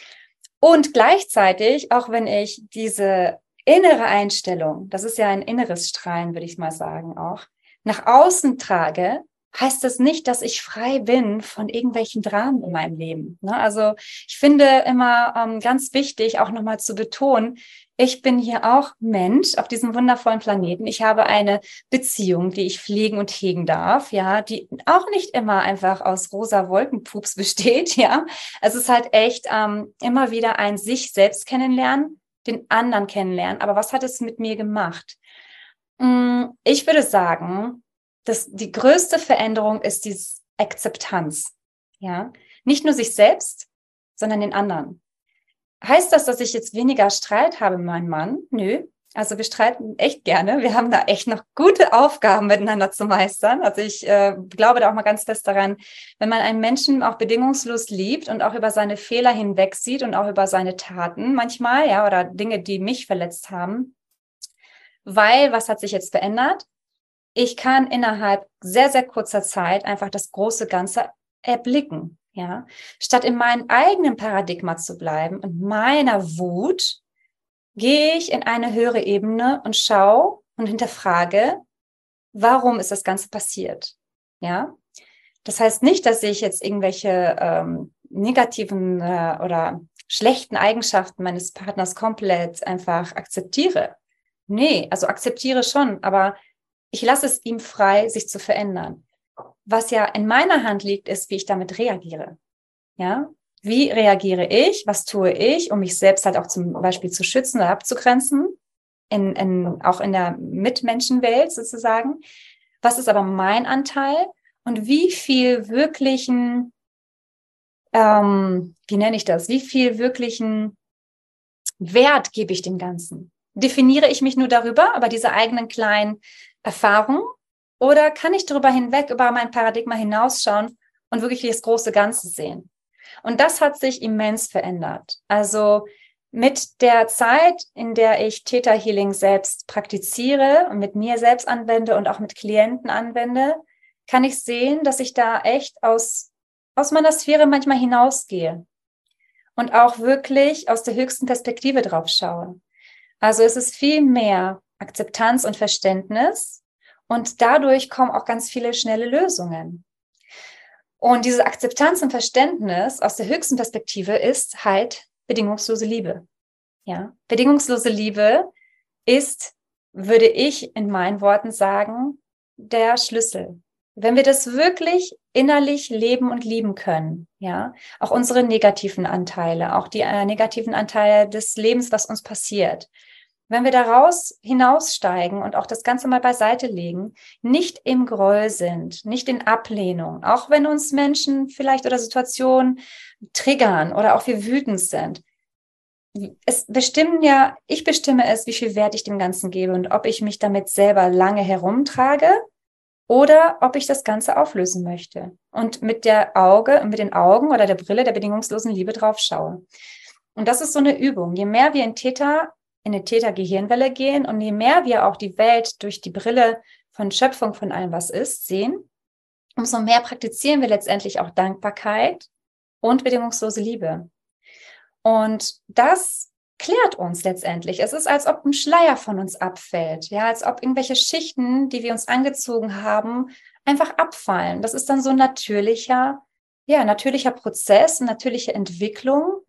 Und gleichzeitig, auch wenn ich diese innere Einstellung, das ist ja ein inneres Strahlen, würde ich mal sagen, auch nach außen trage, heißt das nicht, dass ich frei bin von irgendwelchen Dramen in meinem Leben. Ne? Also ich finde immer ähm, ganz wichtig, auch nochmal zu betonen, ich bin hier auch Mensch auf diesem wundervollen Planeten. Ich habe eine Beziehung, die ich pflegen und hegen darf, ja, die auch nicht immer einfach aus rosa Wolkenpups besteht, ja. Es ist halt echt ähm, immer wieder ein sich selbst kennenlernen, den anderen kennenlernen. Aber was hat es mit mir gemacht? Mm, ich würde sagen, dass die größte Veränderung ist die Akzeptanz, ja. Nicht nur sich selbst, sondern den anderen. Heißt das, dass ich jetzt weniger Streit habe mit meinem Mann? Nö. Also wir streiten echt gerne. Wir haben da echt noch gute Aufgaben miteinander zu meistern. Also ich äh, glaube da auch mal ganz fest daran, wenn man einen Menschen auch bedingungslos liebt und auch über seine Fehler hinweg sieht und auch über seine Taten manchmal, ja, oder Dinge, die mich verletzt haben. Weil, was hat sich jetzt verändert? Ich kann innerhalb sehr, sehr kurzer Zeit einfach das große Ganze erblicken. Ja, statt in meinem eigenen Paradigma zu bleiben und meiner Wut, gehe ich in eine höhere Ebene und schaue und hinterfrage, warum ist das Ganze passiert? Ja, das heißt nicht, dass ich jetzt irgendwelche ähm, negativen äh, oder schlechten Eigenschaften meines Partners komplett einfach akzeptiere. Nee, also akzeptiere schon, aber ich lasse es ihm frei, sich zu verändern was ja in meiner Hand liegt, ist, wie ich damit reagiere. Ja, wie reagiere ich? Was tue ich, um mich selbst halt auch zum Beispiel zu schützen oder abzugrenzen? In, in, auch in der Mitmenschenwelt sozusagen. Was ist aber mein Anteil? Und wie viel wirklichen, ähm, wie nenne ich das? Wie viel wirklichen Wert gebe ich dem Ganzen? Definiere ich mich nur darüber, aber diese eigenen kleinen Erfahrungen oder kann ich darüber hinweg, über mein Paradigma hinausschauen und wirklich das große Ganze sehen? Und das hat sich immens verändert. Also mit der Zeit, in der ich Theta Healing selbst praktiziere und mit mir selbst anwende und auch mit Klienten anwende, kann ich sehen, dass ich da echt aus, aus meiner Sphäre manchmal hinausgehe und auch wirklich aus der höchsten Perspektive drauf schaue. Also es ist viel mehr Akzeptanz und Verständnis und dadurch kommen auch ganz viele schnelle Lösungen. Und diese Akzeptanz und Verständnis aus der höchsten Perspektive ist halt bedingungslose Liebe. Ja, bedingungslose Liebe ist, würde ich in meinen Worten sagen, der Schlüssel. Wenn wir das wirklich innerlich leben und lieben können, ja, auch unsere negativen Anteile, auch die äh, negativen Anteile des Lebens, was uns passiert, wenn wir daraus hinaussteigen und auch das Ganze mal beiseite legen, nicht im Groll sind, nicht in Ablehnung, auch wenn uns Menschen vielleicht oder Situationen triggern oder auch wir wütend sind. Es bestimmen ja, ich bestimme es, wie viel Wert ich dem Ganzen gebe und ob ich mich damit selber lange herumtrage oder ob ich das Ganze auflösen möchte und mit der Auge, mit den Augen oder der Brille der bedingungslosen Liebe drauf schaue. Und das ist so eine Übung. Je mehr wir in Täter, in eine Täter-Gehirnwelle gehen und je mehr wir auch die Welt durch die Brille von Schöpfung von allem, was ist, sehen, umso mehr praktizieren wir letztendlich auch Dankbarkeit und bedingungslose Liebe. Und das klärt uns letztendlich. Es ist, als ob ein Schleier von uns abfällt, ja, als ob irgendwelche Schichten, die wir uns angezogen haben, einfach abfallen. Das ist dann so ein natürlicher, ja, natürlicher Prozess, natürliche Entwicklung,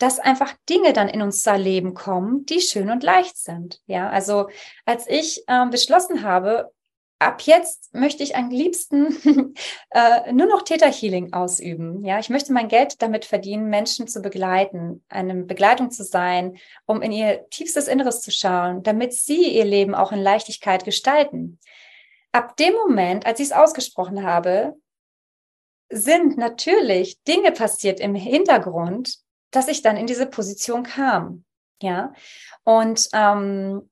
dass einfach Dinge dann in unser Leben kommen, die schön und leicht sind. Ja, also als ich ähm, beschlossen habe, ab jetzt möchte ich am liebsten äh, nur noch Täterhealing ausüben. Ja, ich möchte mein Geld damit verdienen, Menschen zu begleiten, eine Begleitung zu sein, um in ihr tiefstes Inneres zu schauen, damit sie ihr Leben auch in Leichtigkeit gestalten. Ab dem Moment, als ich es ausgesprochen habe, sind natürlich Dinge passiert im Hintergrund, dass ich dann in diese Position kam. Ja, und ähm,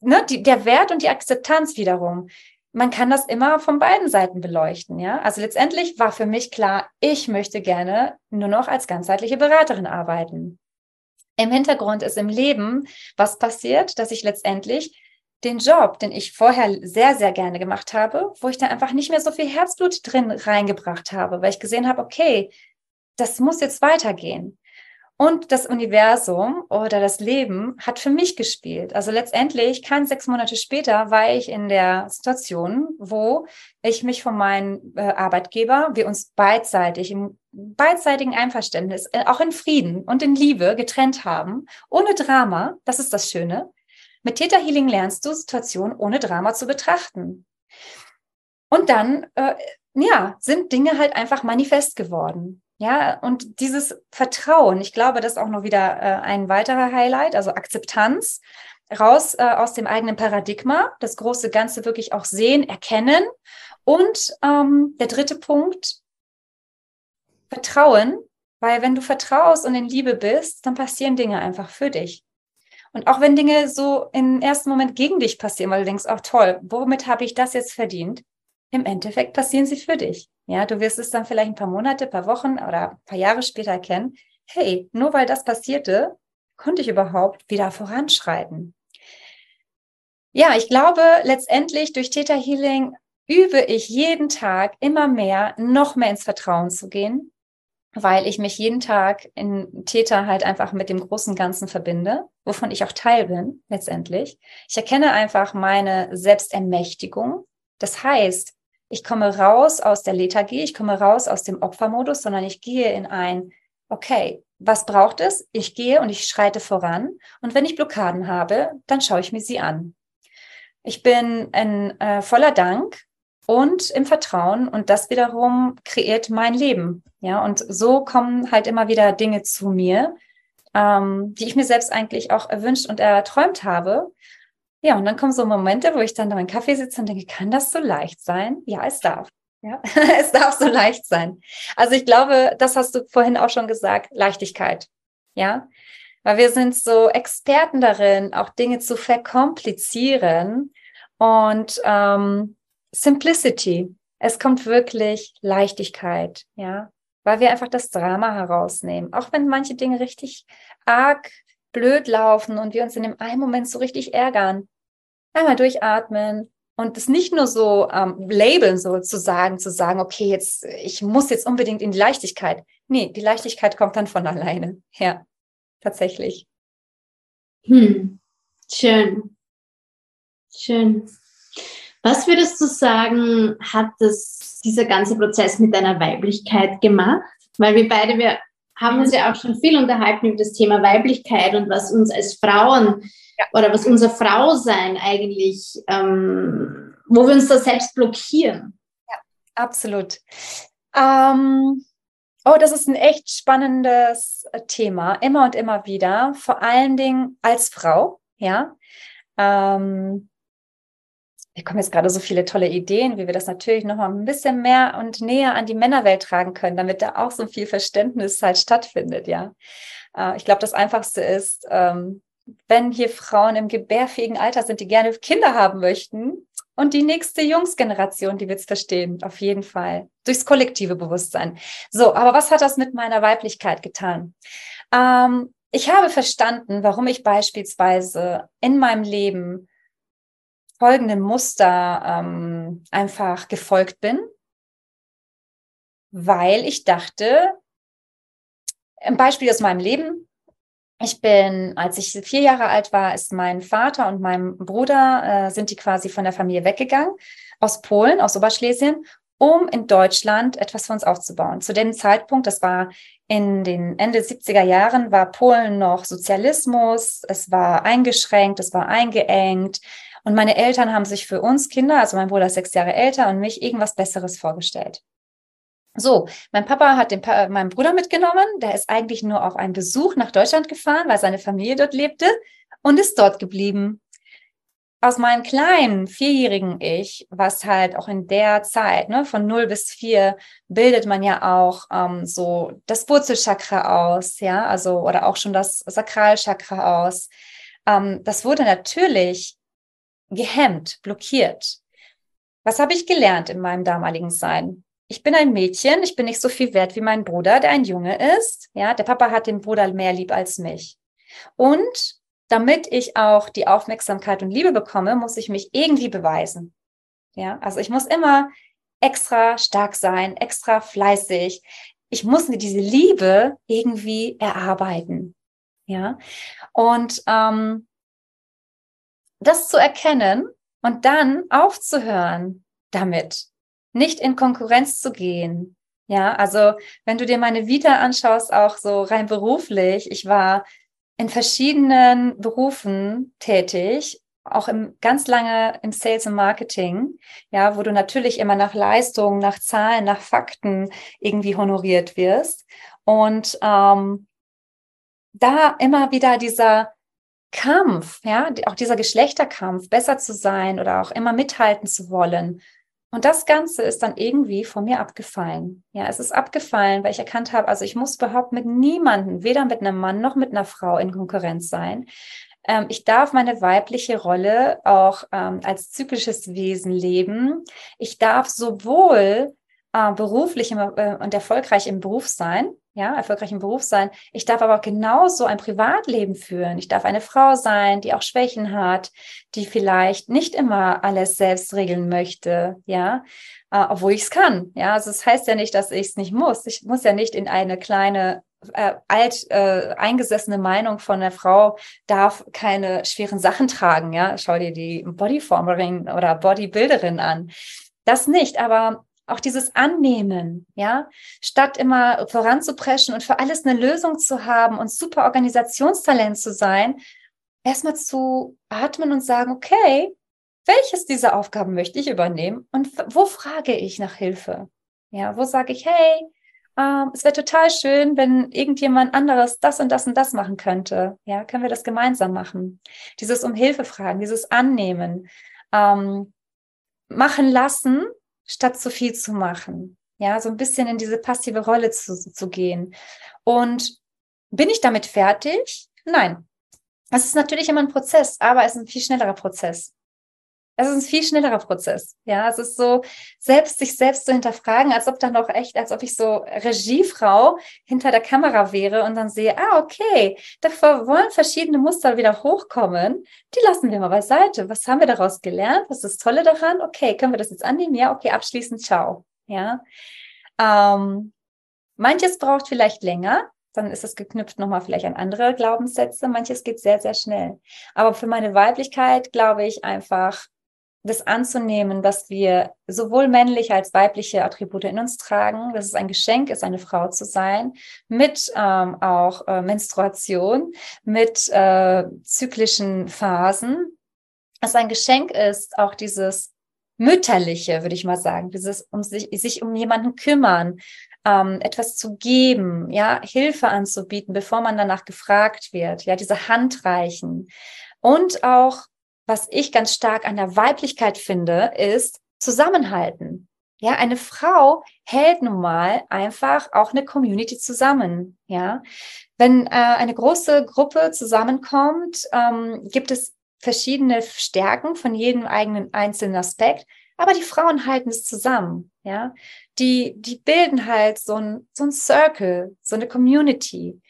ne, die, der Wert und die Akzeptanz wiederum. Man kann das immer von beiden Seiten beleuchten, ja. Also letztendlich war für mich klar, ich möchte gerne nur noch als ganzheitliche Beraterin arbeiten. Im Hintergrund ist im Leben was passiert, dass ich letztendlich den Job, den ich vorher sehr, sehr gerne gemacht habe, wo ich dann einfach nicht mehr so viel Herzblut drin reingebracht habe, weil ich gesehen habe, okay, das muss jetzt weitergehen. Und das Universum oder das Leben hat für mich gespielt. Also letztendlich, kein sechs Monate später, war ich in der Situation, wo ich mich von meinem äh, Arbeitgeber, wir uns beidseitig im beidseitigen Einverständnis, äh, auch in Frieden und in Liebe getrennt haben, ohne Drama. Das ist das Schöne. Mit Theta Healing lernst du Situationen ohne Drama zu betrachten. Und dann, äh, ja, sind Dinge halt einfach manifest geworden. Ja, und dieses Vertrauen, ich glaube, das ist auch noch wieder äh, ein weiterer Highlight, also Akzeptanz, raus äh, aus dem eigenen Paradigma, das große Ganze wirklich auch sehen, erkennen. Und ähm, der dritte Punkt, Vertrauen, weil wenn du vertraust und in Liebe bist, dann passieren Dinge einfach für dich. Und auch wenn Dinge so im ersten Moment gegen dich passieren, weil du denkst, ach toll, womit habe ich das jetzt verdient? Im Endeffekt passieren sie für dich. Ja, du wirst es dann vielleicht ein paar Monate, paar Wochen oder ein paar Jahre später erkennen. Hey, nur weil das passierte, konnte ich überhaupt wieder voranschreiten. Ja, ich glaube, letztendlich durch Theta Healing übe ich jeden Tag immer mehr, noch mehr ins Vertrauen zu gehen, weil ich mich jeden Tag in Theta halt einfach mit dem großen Ganzen verbinde, wovon ich auch Teil bin, letztendlich. Ich erkenne einfach meine Selbstermächtigung. Das heißt, ich komme raus aus der Lethargie, ich komme raus aus dem Opfermodus, sondern ich gehe in ein, okay, was braucht es? Ich gehe und ich schreite voran. Und wenn ich Blockaden habe, dann schaue ich mir sie an. Ich bin in äh, voller Dank und im Vertrauen und das wiederum kreiert mein Leben. Ja, und so kommen halt immer wieder Dinge zu mir, ähm, die ich mir selbst eigentlich auch erwünscht und erträumt habe. Ja, und dann kommen so Momente, wo ich dann da meinen Kaffee sitze und denke, kann das so leicht sein? Ja, es darf. Ja, es darf so leicht sein. Also ich glaube, das hast du vorhin auch schon gesagt, Leichtigkeit. Ja, weil wir sind so Experten darin, auch Dinge zu verkomplizieren und ähm, Simplicity. Es kommt wirklich Leichtigkeit, ja, weil wir einfach das Drama herausnehmen. Auch wenn manche Dinge richtig arg blöd laufen und wir uns in dem einen Moment so richtig ärgern, einmal durchatmen und es nicht nur so ähm, labeln sozusagen, zu sagen, okay, jetzt, ich muss jetzt unbedingt in die Leichtigkeit. Nee, die Leichtigkeit kommt dann von alleine. Ja, tatsächlich. Hm. Schön. Schön. Was würdest du sagen, hat das, dieser ganze Prozess mit deiner Weiblichkeit gemacht? Weil wir beide, wir haben uns ja auch schon viel unterhalten über das Thema Weiblichkeit und was uns als Frauen ja. oder was unser Frausein eigentlich, ähm, wo wir uns da selbst blockieren. Ja, absolut. Ähm, oh, das ist ein echt spannendes Thema, immer und immer wieder, vor allen Dingen als Frau, ja. Ähm, mir kommen jetzt gerade so viele tolle Ideen, wie wir das natürlich noch mal ein bisschen mehr und näher an die Männerwelt tragen können, damit da auch so viel Verständnis halt stattfindet, ja. Äh, ich glaube, das Einfachste ist, ähm, wenn hier Frauen im gebärfähigen Alter sind, die gerne Kinder haben möchten und die nächste Jungsgeneration, die wird es verstehen, auf jeden Fall, durchs kollektive Bewusstsein. So, aber was hat das mit meiner Weiblichkeit getan? Ähm, ich habe verstanden, warum ich beispielsweise in meinem Leben folgenden Muster ähm, einfach gefolgt bin, weil ich dachte, ein Beispiel aus meinem Leben. Ich bin, als ich vier Jahre alt war, ist mein Vater und mein Bruder, äh, sind die quasi von der Familie weggegangen, aus Polen, aus Oberschlesien, um in Deutschland etwas für uns aufzubauen. Zu dem Zeitpunkt, das war in den Ende 70er Jahren, war Polen noch Sozialismus, es war eingeschränkt, es war eingeengt. Und meine Eltern haben sich für uns Kinder, also mein Bruder ist sechs Jahre älter und mich, irgendwas Besseres vorgestellt. So, mein Papa hat den pa meinen Bruder mitgenommen. Der ist eigentlich nur auf einen Besuch nach Deutschland gefahren, weil seine Familie dort lebte und ist dort geblieben. Aus meinem kleinen vierjährigen Ich, was halt auch in der Zeit, ne, von null bis vier, bildet man ja auch ähm, so das Wurzelchakra aus, ja, also oder auch schon das Sakralchakra aus. Ähm, das wurde natürlich gehemmt, blockiert. Was habe ich gelernt in meinem damaligen Sein? Ich bin ein Mädchen, ich bin nicht so viel wert wie mein Bruder, der ein Junge ist. Ja, der Papa hat den Bruder mehr lieb als mich. Und damit ich auch die Aufmerksamkeit und Liebe bekomme, muss ich mich irgendwie beweisen. Ja, also ich muss immer extra stark sein, extra fleißig. Ich muss mir diese Liebe irgendwie erarbeiten. Ja, und ähm, das zu erkennen und dann aufzuhören damit, nicht in Konkurrenz zu gehen. Ja, also wenn du dir meine Vita anschaust, auch so rein beruflich, ich war in verschiedenen Berufen tätig, auch im, ganz lange im Sales und Marketing, ja, wo du natürlich immer nach Leistung, nach Zahlen, nach Fakten irgendwie honoriert wirst. Und ähm, da immer wieder dieser Kampf, ja, auch dieser Geschlechterkampf, besser zu sein oder auch immer mithalten zu wollen. Und das Ganze ist dann irgendwie von mir abgefallen. Ja, es ist abgefallen, weil ich erkannt habe, also ich muss überhaupt mit niemandem, weder mit einem Mann noch mit einer Frau in Konkurrenz sein. Ähm, ich darf meine weibliche Rolle auch ähm, als zyklisches Wesen leben. Ich darf sowohl äh, beruflich im, äh, und erfolgreich im Beruf sein, ja, erfolgreich im Beruf sein. Ich darf aber auch genauso ein Privatleben führen. Ich darf eine Frau sein, die auch Schwächen hat, die vielleicht nicht immer alles selbst regeln möchte, ja, äh, obwohl ich es kann. Ja, also es das heißt ja nicht, dass ich es nicht muss. Ich muss ja nicht in eine kleine äh, alt äh, eingesessene Meinung von der Frau darf keine schweren Sachen tragen. Ja, schau dir die Bodyformerin oder Bodybuilderin an. Das nicht, aber auch dieses Annehmen, ja, statt immer voranzupreschen und für alles eine Lösung zu haben und super Organisationstalent zu sein, erstmal zu atmen und sagen, okay, welches dieser Aufgaben möchte ich übernehmen und wo frage ich nach Hilfe? Ja, wo sage ich, hey, ähm, es wäre total schön, wenn irgendjemand anderes das und das und das machen könnte. Ja, können wir das gemeinsam machen? Dieses um Hilfe fragen, dieses Annehmen, ähm, machen lassen statt zu viel zu machen. Ja, so ein bisschen in diese passive Rolle zu, zu gehen. Und bin ich damit fertig? Nein. Es ist natürlich immer ein Prozess, aber es ist ein viel schnellerer Prozess. Es ist ein viel schnellerer Prozess. Ja, es ist so, selbst sich selbst zu hinterfragen, als ob dann noch echt, als ob ich so Regiefrau hinter der Kamera wäre und dann sehe, ah, okay, da wollen verschiedene Muster wieder hochkommen. Die lassen wir mal beiseite. Was haben wir daraus gelernt? Was ist das Tolle daran? Okay, können wir das jetzt annehmen? Ja, okay, abschließend, ciao. Ja. Ähm, manches braucht vielleicht länger, dann ist es geknüpft nochmal vielleicht an andere Glaubenssätze. Manches geht sehr, sehr schnell. Aber für meine Weiblichkeit glaube ich einfach, das anzunehmen, dass wir sowohl männliche als weibliche Attribute in uns tragen, dass es ein Geschenk ist, eine Frau zu sein, mit ähm, auch äh, Menstruation, mit äh, zyklischen Phasen, dass ein Geschenk ist, auch dieses mütterliche, würde ich mal sagen, dieses um sich, sich um jemanden kümmern, ähm, etwas zu geben, ja, Hilfe anzubieten, bevor man danach gefragt wird, ja, diese Hand reichen. Und auch, was ich ganz stark an der Weiblichkeit finde, ist Zusammenhalten. Ja, eine Frau hält nun mal einfach auch eine Community zusammen. Ja, wenn äh, eine große Gruppe zusammenkommt, ähm, gibt es verschiedene Stärken von jedem eigenen einzelnen Aspekt, aber die Frauen halten es zusammen. Ja, die, die bilden halt so ein, so ein Circle, so eine Community.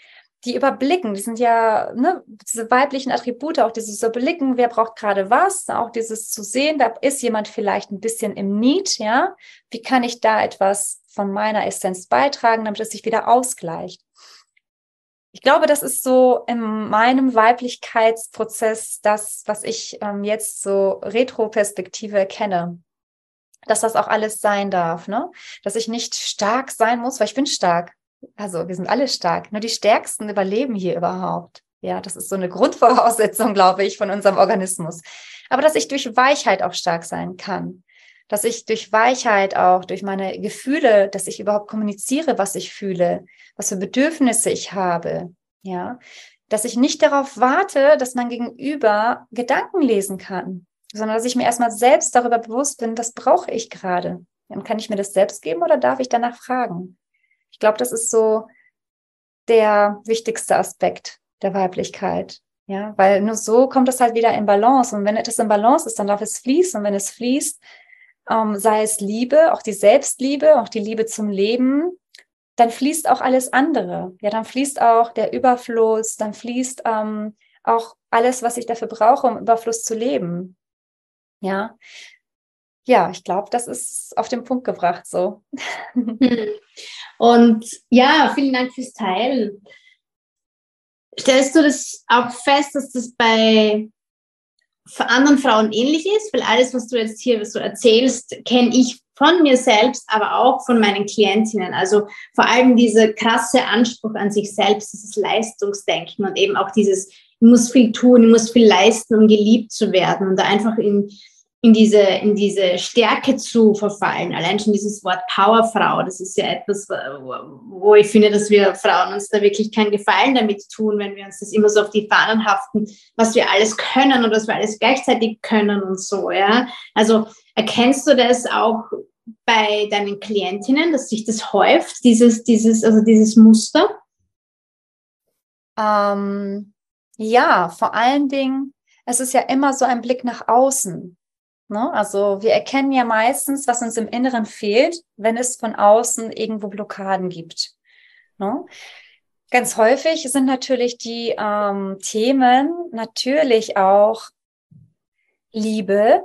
Die überblicken, die sind ja, ne, diese weiblichen Attribute, auch dieses Überblicken, wer braucht gerade was, auch dieses zu sehen, da ist jemand vielleicht ein bisschen im Need, ja. Wie kann ich da etwas von meiner Essenz beitragen, damit es sich wieder ausgleicht? Ich glaube, das ist so in meinem Weiblichkeitsprozess das, was ich ähm, jetzt so Retroperspektive erkenne dass das auch alles sein darf, ne? Dass ich nicht stark sein muss, weil ich bin stark. Also wir sind alle stark. Nur die Stärksten überleben hier überhaupt. Ja, das ist so eine Grundvoraussetzung, glaube ich, von unserem Organismus. Aber dass ich durch Weichheit auch stark sein kann. Dass ich durch Weichheit auch, durch meine Gefühle, dass ich überhaupt kommuniziere, was ich fühle, was für Bedürfnisse ich habe. Ja, dass ich nicht darauf warte, dass mein Gegenüber Gedanken lesen kann sondern dass ich mir erstmal selbst darüber bewusst bin, was brauche ich gerade. Und kann ich mir das selbst geben oder darf ich danach fragen? Ich glaube, das ist so der wichtigste Aspekt der Weiblichkeit. Ja, weil nur so kommt es halt wieder in Balance. Und wenn etwas in Balance ist, dann darf es fließen. Und wenn es fließt, ähm, sei es Liebe, auch die Selbstliebe, auch die Liebe zum Leben, dann fließt auch alles andere. Ja, dann fließt auch der Überfluss, dann fließt ähm, auch alles, was ich dafür brauche, um Überfluss zu leben. Ja. Ja, ich glaube, das ist auf den Punkt gebracht so. Hm. Und ja, vielen Dank fürs Teilen. Stellst du das auch fest, dass das bei anderen Frauen ähnlich ist? Weil alles, was du jetzt hier so erzählst, kenne ich von mir selbst, aber auch von meinen Klientinnen. Also vor allem dieser krasse Anspruch an sich selbst, dieses Leistungsdenken und eben auch dieses, ich muss viel tun, ich muss viel leisten, um geliebt zu werden und da einfach in in diese, in diese Stärke zu verfallen. Allein schon dieses Wort Powerfrau, das ist ja etwas, wo ich finde, dass wir Frauen uns da wirklich keinen Gefallen damit tun, wenn wir uns das immer so auf die Fahnen haften, was wir alles können und was wir alles gleichzeitig können und so, ja. Also erkennst du das auch bei deinen Klientinnen, dass sich das häuft, dieses, dieses, also dieses Muster? Ähm, ja, vor allen Dingen, es ist ja immer so ein Blick nach außen. Ne? Also wir erkennen ja meistens, was uns im Inneren fehlt, wenn es von außen irgendwo Blockaden gibt. Ne? Ganz häufig sind natürlich die ähm, Themen natürlich auch Liebe,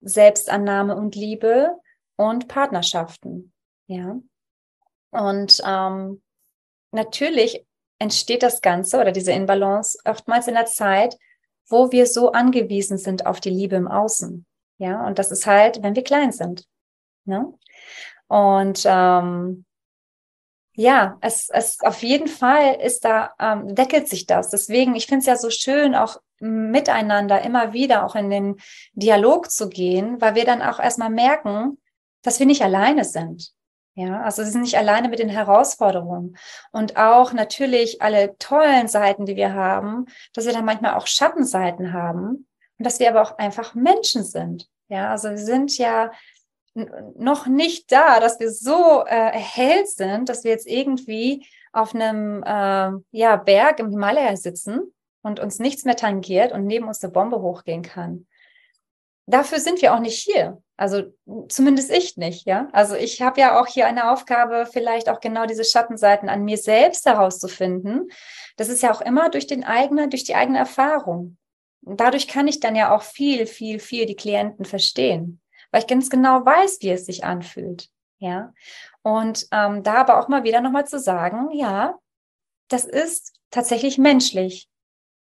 Selbstannahme und Liebe und Partnerschaften. Ja. Und ähm, natürlich entsteht das Ganze oder diese Inbalance oftmals in der Zeit, wo wir so angewiesen sind auf die Liebe im Außen. Ja, und das ist halt, wenn wir klein sind. Ne? Und ähm, ja, es, es auf jeden Fall ist da, ähm, deckelt sich das. Deswegen, ich finde es ja so schön, auch miteinander immer wieder auch in den Dialog zu gehen, weil wir dann auch erstmal merken, dass wir nicht alleine sind. Ja, also sie sind nicht alleine mit den Herausforderungen und auch natürlich alle tollen Seiten, die wir haben, dass wir dann manchmal auch Schattenseiten haben und dass wir aber auch einfach Menschen sind. Ja, also wir sind ja noch nicht da, dass wir so äh, erhellt sind, dass wir jetzt irgendwie auf einem äh, ja, Berg im Himalaya sitzen und uns nichts mehr tangiert und neben uns eine Bombe hochgehen kann dafür sind wir auch nicht hier. Also zumindest ich nicht, ja. Also ich habe ja auch hier eine Aufgabe, vielleicht auch genau diese Schattenseiten an mir selbst herauszufinden. Das ist ja auch immer durch den eigenen, durch die eigene Erfahrung. Und dadurch kann ich dann ja auch viel, viel, viel die Klienten verstehen, weil ich ganz genau weiß, wie es sich anfühlt, ja. Und ähm, da aber auch mal wieder nochmal zu sagen, ja, das ist tatsächlich menschlich.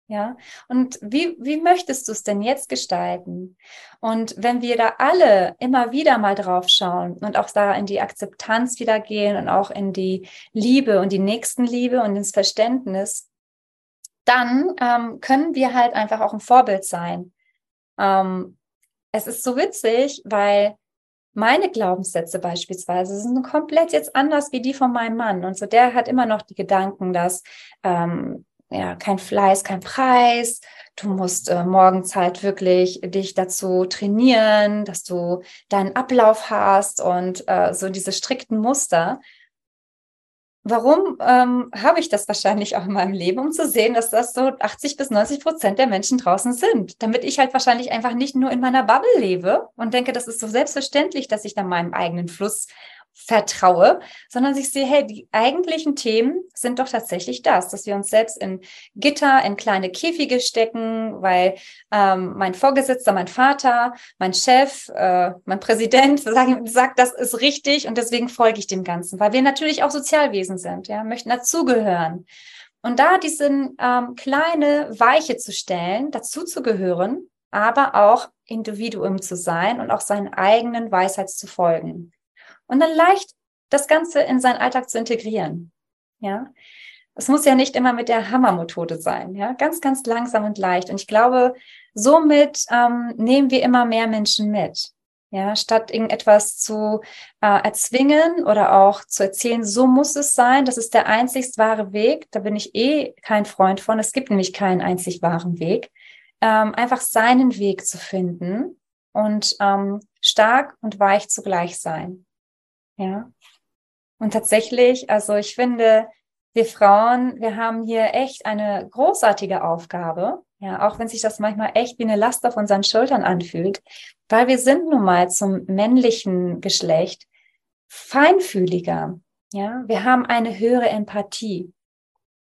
Ja, und wie, wie möchtest du es denn jetzt gestalten? Und wenn wir da alle immer wieder mal drauf schauen und auch da in die Akzeptanz wieder gehen und auch in die Liebe und die Nächstenliebe und ins Verständnis, dann ähm, können wir halt einfach auch ein Vorbild sein. Ähm, es ist so witzig, weil meine Glaubenssätze beispielsweise sind komplett jetzt anders wie die von meinem Mann. Und so der hat immer noch die Gedanken, dass ähm, ja, kein Fleiß, kein Preis. Du musst äh, morgens halt wirklich dich dazu trainieren, dass du deinen Ablauf hast und äh, so diese strikten Muster. Warum ähm, habe ich das wahrscheinlich auch in meinem Leben, um zu sehen, dass das so 80 bis 90 Prozent der Menschen draußen sind, damit ich halt wahrscheinlich einfach nicht nur in meiner Bubble lebe und denke, das ist so selbstverständlich, dass ich da meinem eigenen Fluss vertraue, sondern ich sehe, hey, die eigentlichen Themen sind doch tatsächlich das, dass wir uns selbst in Gitter, in kleine Käfige stecken, weil ähm, mein Vorgesetzter, mein Vater, mein Chef, äh, mein Präsident sagen, sagt, das ist richtig und deswegen folge ich dem Ganzen, weil wir natürlich auch Sozialwesen sind, ja, möchten dazugehören. Und da diesen ähm, kleine Weiche zu stellen, dazu zu gehören, aber auch Individuum zu sein und auch seinen eigenen Weisheit zu folgen und dann leicht das Ganze in seinen Alltag zu integrieren. Ja, es muss ja nicht immer mit der Hammermethode sein. Ja, ganz, ganz langsam und leicht. Und ich glaube, somit ähm, nehmen wir immer mehr Menschen mit. Ja, statt irgendetwas zu äh, erzwingen oder auch zu erzählen, so muss es sein, das ist der einzigst wahre Weg. Da bin ich eh kein Freund von. Es gibt nämlich keinen einzig wahren Weg. Ähm, einfach seinen Weg zu finden und ähm, stark und weich zugleich sein. Ja. Und tatsächlich, also ich finde, wir Frauen, wir haben hier echt eine großartige Aufgabe. Ja, auch wenn sich das manchmal echt wie eine Last auf unseren Schultern anfühlt, weil wir sind nun mal zum männlichen Geschlecht feinfühliger. Ja, wir haben eine höhere Empathie.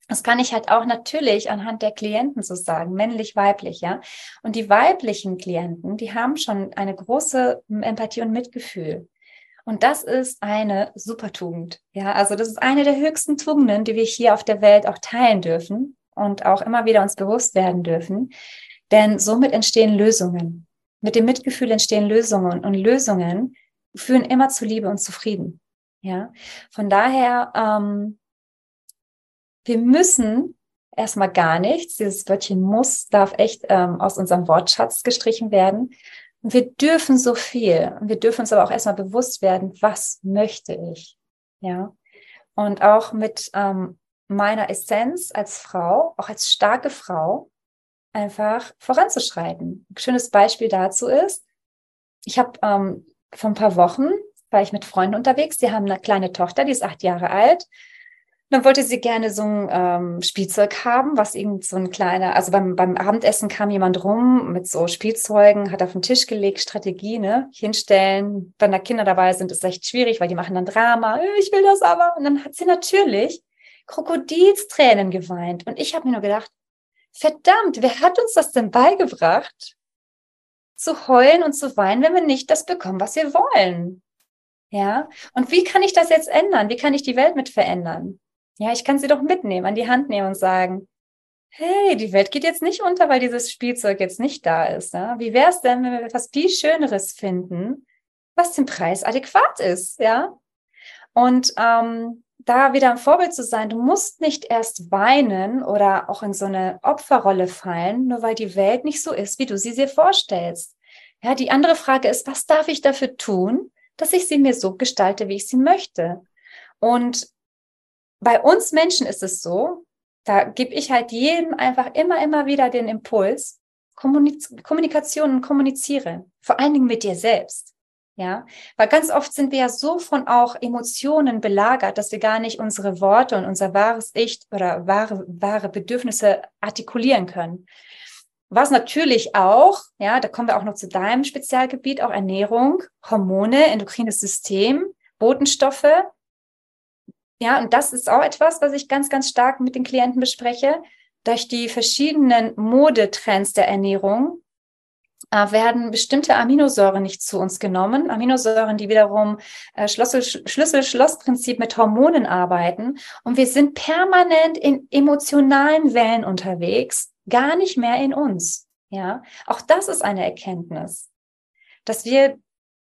Das kann ich halt auch natürlich anhand der Klienten so sagen, männlich, weiblich, ja. Und die weiblichen Klienten, die haben schon eine große Empathie und Mitgefühl. Und das ist eine Supertugend. Ja, also das ist eine der höchsten Tugenden, die wir hier auf der Welt auch teilen dürfen und auch immer wieder uns bewusst werden dürfen. Denn somit entstehen Lösungen. Mit dem Mitgefühl entstehen Lösungen und Lösungen führen immer zu Liebe und Zufrieden. Ja, von daher, ähm, wir müssen erstmal gar nichts. Dieses Wörtchen muss darf echt ähm, aus unserem Wortschatz gestrichen werden. Wir dürfen so viel. Wir dürfen uns aber auch erstmal bewusst werden, was möchte ich? Ja. Und auch mit ähm, meiner Essenz als Frau, auch als starke Frau, einfach voranzuschreiten. Ein schönes Beispiel dazu ist, ich habe ähm, vor ein paar Wochen war ich mit Freunden unterwegs, die haben eine kleine Tochter, die ist acht Jahre alt dann wollte sie gerne so ein ähm, Spielzeug haben, was irgend so ein kleiner, also beim, beim Abendessen kam jemand rum mit so Spielzeugen, hat auf den Tisch gelegt, Strategie, ne, hinstellen. Wenn da Kinder dabei sind, ist echt schwierig, weil die machen dann Drama, äh, ich will das aber. Und dann hat sie natürlich Krokodilstränen geweint. Und ich habe mir nur gedacht, verdammt, wer hat uns das denn beigebracht? Zu heulen und zu weinen, wenn wir nicht das bekommen, was wir wollen. Ja, und wie kann ich das jetzt ändern? Wie kann ich die Welt mit verändern? Ja, ich kann sie doch mitnehmen, an die Hand nehmen und sagen, hey, die Welt geht jetzt nicht unter, weil dieses Spielzeug jetzt nicht da ist. Ne? Wie wäre es denn, wenn wir etwas viel Schöneres finden, was dem Preis adäquat ist, ja? Und ähm, da wieder ein Vorbild zu sein, du musst nicht erst weinen oder auch in so eine Opferrolle fallen, nur weil die Welt nicht so ist, wie du sie dir vorstellst. Ja, die andere Frage ist, was darf ich dafür tun, dass ich sie mir so gestalte, wie ich sie möchte? Und bei uns Menschen ist es so, da gebe ich halt jedem einfach immer, immer wieder den Impuls, Kommunikation und kommuniziere, vor allen Dingen mit dir selbst. Ja, weil ganz oft sind wir ja so von auch Emotionen belagert, dass wir gar nicht unsere Worte und unser wahres Ich oder wahre, wahre Bedürfnisse artikulieren können. Was natürlich auch, ja, da kommen wir auch noch zu deinem Spezialgebiet, auch Ernährung, Hormone, endokrines System, Botenstoffe, ja, und das ist auch etwas, was ich ganz, ganz stark mit den Klienten bespreche. Durch die verschiedenen Modetrends der Ernährung äh, werden bestimmte Aminosäuren nicht zu uns genommen. Aminosäuren, die wiederum äh, Schlüssel-Schloss-Prinzip mit Hormonen arbeiten. Und wir sind permanent in emotionalen Wellen unterwegs gar nicht mehr in uns. Ja, auch das ist eine Erkenntnis, dass wir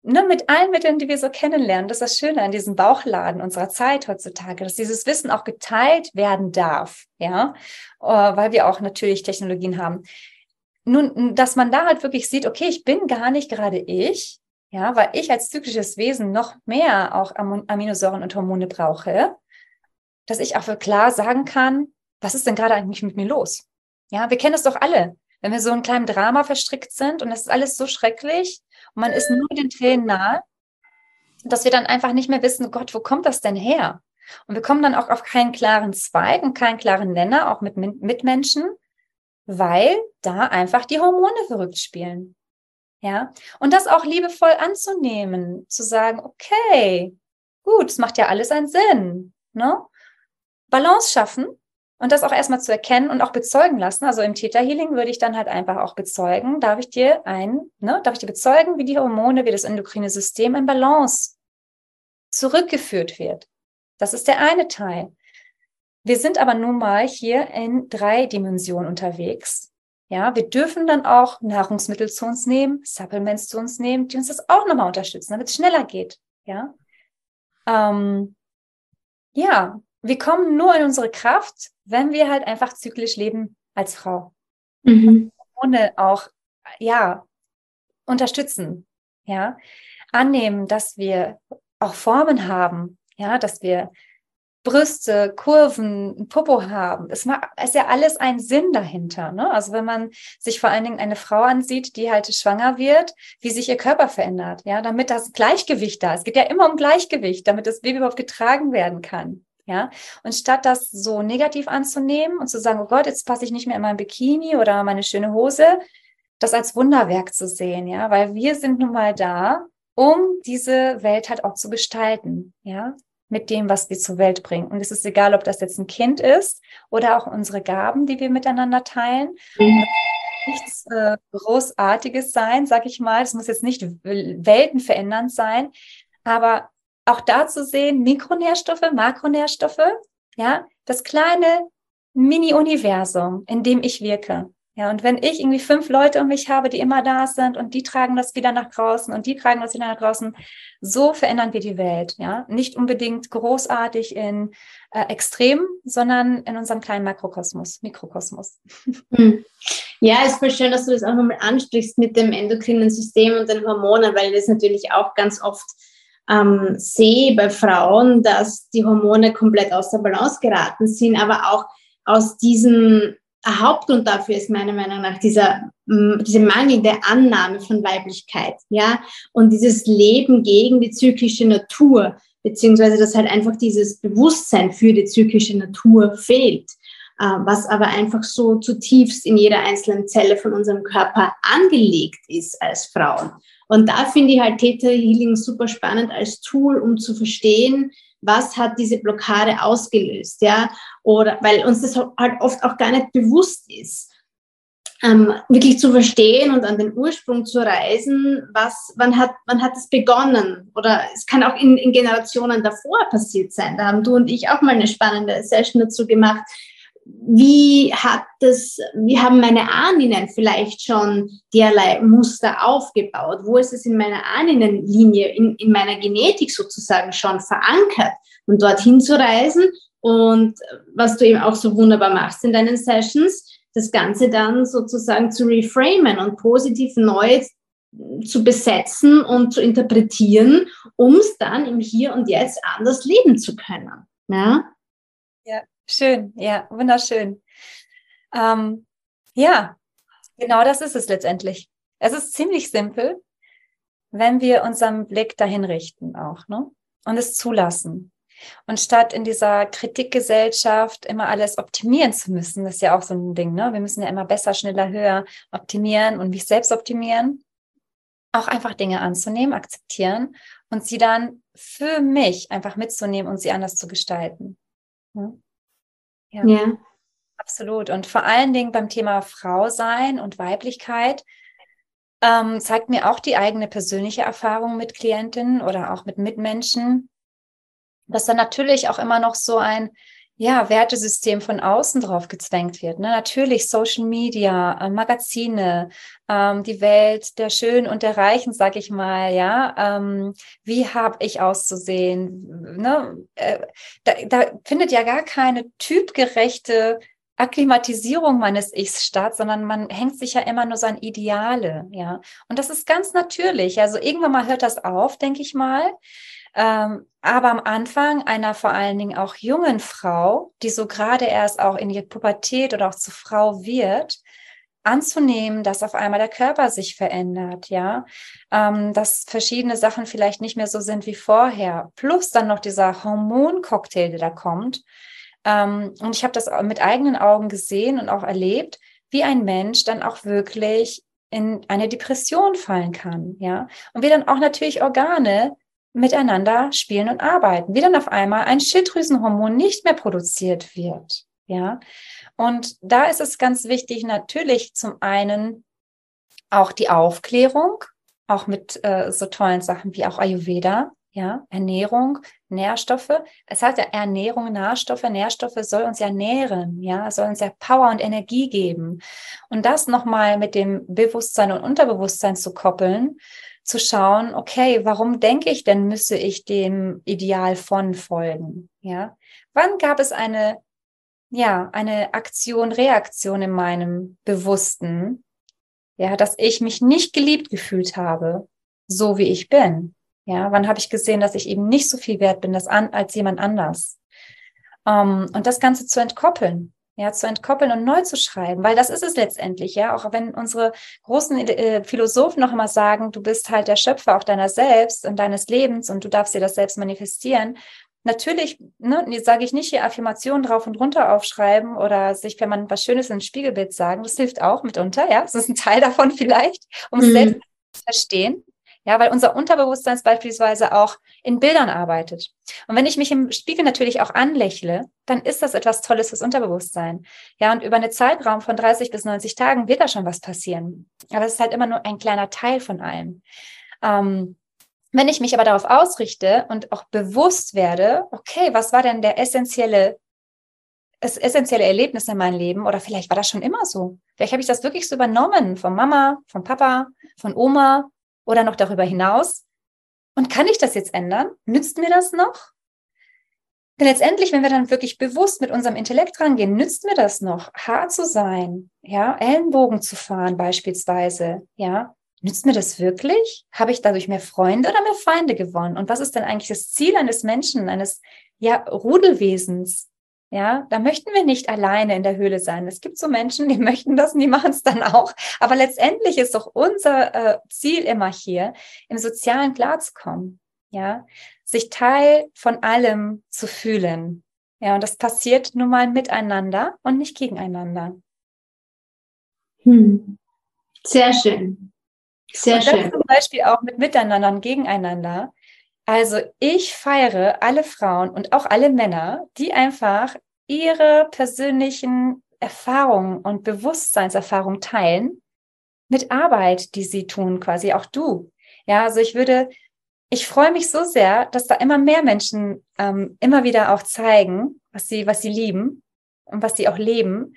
ne, mit allen Mitteln, die wir so kennenlernen, das ist das Schöne an diesem Bauchladen unserer Zeit heutzutage, dass dieses Wissen auch geteilt werden darf, ja, äh, weil wir auch natürlich Technologien haben. Nun, dass man da halt wirklich sieht, okay, ich bin gar nicht gerade ich, ja, weil ich als zyklisches Wesen noch mehr auch Aminosäuren und Hormone brauche, dass ich auch klar sagen kann, was ist denn gerade eigentlich mit mir los? Ja, wir kennen es doch alle, wenn wir so in kleinem Drama verstrickt sind und es ist alles so schrecklich und man ist nur den Tränen nahe, dass wir dann einfach nicht mehr wissen, Gott, wo kommt das denn her? Und wir kommen dann auch auf keinen klaren Zweig und keinen klaren Nenner, auch mit Mitmenschen, weil da einfach die Hormone verrückt spielen. Ja, und das auch liebevoll anzunehmen, zu sagen, okay, gut, es macht ja alles einen Sinn, ne? Balance schaffen und das auch erstmal zu erkennen und auch bezeugen lassen. Also im Theta Healing würde ich dann halt einfach auch bezeugen, darf ich dir ein, ne, darf ich dir bezeugen, wie die Hormone, wie das endokrine System in Balance zurückgeführt wird. Das ist der eine Teil. Wir sind aber nun mal hier in drei Dimensionen unterwegs. Ja, wir dürfen dann auch Nahrungsmittel zu uns nehmen, Supplements zu uns nehmen, die uns das auch nochmal unterstützen, damit es schneller geht. Ja, ähm, ja, wir kommen nur in unsere Kraft, wenn wir halt einfach zyklisch leben als Frau. Mhm. Ohne auch, ja, unterstützen, ja, annehmen, dass wir auch Formen haben, ja, dass wir Brüste, Kurven, Popo haben. Es ist ja alles ein Sinn dahinter. Ne? Also wenn man sich vor allen Dingen eine Frau ansieht, die halt schwanger wird, wie sich ihr Körper verändert, ja, damit das Gleichgewicht da ist. Es geht ja immer um Gleichgewicht, damit das Baby überhaupt getragen werden kann. Ja, und statt das so negativ anzunehmen und zu sagen, oh Gott, jetzt passe ich nicht mehr in mein Bikini oder meine schöne Hose, das als Wunderwerk zu sehen, ja, weil wir sind nun mal da, um diese Welt halt auch zu gestalten, ja, mit dem, was wir zur Welt bringen. Und es ist egal, ob das jetzt ein Kind ist oder auch unsere Gaben, die wir miteinander teilen. Mhm. Nichts äh, Großartiges sein, sag ich mal. Es muss jetzt nicht weltenverändernd sein, aber auch da zu sehen, Mikronährstoffe, Makronährstoffe, ja, das kleine Mini-Universum, in dem ich wirke. Ja, und wenn ich irgendwie fünf Leute um mich habe, die immer da sind und die tragen das wieder nach draußen und die tragen das wieder nach draußen, so verändern wir die Welt. Ja, nicht unbedingt großartig in äh, Extremen, sondern in unserem kleinen Makrokosmos, Mikrokosmos. Hm. Ja, es ist voll schön, dass du das auch nochmal ansprichst mit dem endokrinen System und den Hormonen, weil das natürlich auch ganz oft ähm, sehe bei Frauen, dass die Hormone komplett aus der Balance geraten sind, aber auch aus diesem Hauptgrund dafür ist meiner Meinung nach dieser, diese mangelnde Annahme von Weiblichkeit, ja, und dieses Leben gegen die zyklische Natur, beziehungsweise dass halt einfach dieses Bewusstsein für die zyklische Natur fehlt, äh, was aber einfach so zutiefst in jeder einzelnen Zelle von unserem Körper angelegt ist als Frauen. Und da finde ich halt Theta Healing super spannend als Tool, um zu verstehen, was hat diese Blockade ausgelöst, ja, oder weil uns das halt oft auch gar nicht bewusst ist. Ähm, wirklich zu verstehen und an den Ursprung zu reisen, was, wann hat, wann hat es begonnen? Oder es kann auch in, in Generationen davor passiert sein. Da haben du und ich auch mal eine spannende Session dazu gemacht, wie hat das, wie haben meine Ahnen vielleicht schon derlei Muster aufgebaut? Wo ist es in meiner Ahnenlinie, in, in meiner Genetik sozusagen schon verankert? Und dorthin zu reisen und was du eben auch so wunderbar machst in deinen Sessions, das Ganze dann sozusagen zu reframen und positiv neu zu besetzen und zu interpretieren, um es dann im Hier und Jetzt anders leben zu können. Ja? Schön, ja, wunderschön. Ähm, ja, genau das ist es letztendlich. Es ist ziemlich simpel, wenn wir unseren Blick dahin richten auch, ne? Und es zulassen. Und statt in dieser Kritikgesellschaft immer alles optimieren zu müssen, das ist ja auch so ein Ding, ne? Wir müssen ja immer besser, schneller, höher optimieren und mich selbst optimieren. Auch einfach Dinge anzunehmen, akzeptieren und sie dann für mich einfach mitzunehmen und sie anders zu gestalten. Ne? Ja. ja. Absolut. Und vor allen Dingen beim Thema Frau sein und Weiblichkeit ähm, zeigt mir auch die eigene persönliche Erfahrung mit Klientinnen oder auch mit Mitmenschen, dass da natürlich auch immer noch so ein, ja, Wertesystem von außen drauf gezwängt wird. Ne? Natürlich Social Media, äh, Magazine, ähm, die Welt der Schönen und der Reichen, sag ich mal, ja. Ähm, wie habe ich auszusehen? Ne? Äh, da, da findet ja gar keine typgerechte Akklimatisierung meines Ichs statt, sondern man hängt sich ja immer nur so an Ideale, ja. Und das ist ganz natürlich. Also irgendwann mal hört das auf, denke ich mal. Ähm, aber am Anfang einer vor allen Dingen auch jungen Frau, die so gerade erst auch in die Pubertät oder auch zur Frau wird, anzunehmen, dass auf einmal der Körper sich verändert, ja, ähm, dass verschiedene Sachen vielleicht nicht mehr so sind wie vorher, plus dann noch dieser Hormoncocktail, der da kommt. Ähm, und ich habe das mit eigenen Augen gesehen und auch erlebt, wie ein Mensch dann auch wirklich in eine Depression fallen kann, ja, und wie dann auch natürlich Organe miteinander spielen und arbeiten, wie dann auf einmal ein Schilddrüsenhormon nicht mehr produziert wird. Ja, und da ist es ganz wichtig, natürlich zum einen auch die Aufklärung, auch mit äh, so tollen Sachen wie auch Ayurveda, ja, Ernährung, Nährstoffe. Es heißt ja Ernährung, Nährstoffe, Nährstoffe soll uns ja nähren, ja, soll uns ja Power und Energie geben. Und das nochmal mit dem Bewusstsein und Unterbewusstsein zu koppeln, zu schauen, okay, warum denke ich denn, müsse ich dem Ideal von folgen? Ja, wann gab es eine, ja, eine Aktion, Reaktion in meinem Bewussten, ja, dass ich mich nicht geliebt gefühlt habe, so wie ich bin? Ja, wann habe ich gesehen, dass ich eben nicht so viel wert bin an, als jemand anders? Um, und das Ganze zu entkoppeln ja, zu entkoppeln und neu zu schreiben, weil das ist es letztendlich, ja, auch wenn unsere großen äh, Philosophen noch immer sagen, du bist halt der Schöpfer auch deiner selbst und deines Lebens und du darfst dir das selbst manifestieren. Natürlich, ne, sage ich nicht hier Affirmationen drauf und runter aufschreiben oder sich, wenn man was Schönes ins Spiegelbild sagen, das hilft auch mitunter, ja, das ist ein Teil davon vielleicht, um es selbst zu verstehen. Ja, weil unser Unterbewusstsein beispielsweise auch in Bildern arbeitet. Und wenn ich mich im Spiegel natürlich auch anlächle, dann ist das etwas Tolles fürs Unterbewusstsein. Ja, und über einen Zeitraum von 30 bis 90 Tagen wird da schon was passieren. Aber es ist halt immer nur ein kleiner Teil von allem. Ähm, wenn ich mich aber darauf ausrichte und auch bewusst werde, okay, was war denn der essentielle das essentielle Erlebnis in meinem Leben oder vielleicht war das schon immer so. Vielleicht habe ich das wirklich so übernommen von Mama, von Papa, von Oma, oder noch darüber hinaus? Und kann ich das jetzt ändern? Nützt mir das noch? Denn letztendlich, wenn wir dann wirklich bewusst mit unserem Intellekt rangehen, nützt mir das noch, hart zu sein, ja, Ellenbogen zu fahren beispielsweise, ja, nützt mir das wirklich? Habe ich dadurch mehr Freunde oder mehr Feinde gewonnen? Und was ist denn eigentlich das Ziel eines Menschen, eines ja, Rudelwesens? Ja, da möchten wir nicht alleine in der Höhle sein. Es gibt so Menschen, die möchten das und die machen es dann auch. Aber letztendlich ist doch unser äh, Ziel immer hier, im Sozialen klarzukommen. Ja, sich Teil von allem zu fühlen. Ja, und das passiert nun mal miteinander und nicht gegeneinander. Hm. Sehr schön. Sehr und schön. Zum Beispiel auch mit Miteinander und Gegeneinander. Also ich feiere alle Frauen und auch alle Männer, die einfach ihre persönlichen Erfahrungen und Bewusstseinserfahrungen teilen mit Arbeit, die sie tun, quasi auch du. Ja, also ich würde, ich freue mich so sehr, dass da immer mehr Menschen ähm, immer wieder auch zeigen, was sie, was sie lieben und was sie auch leben.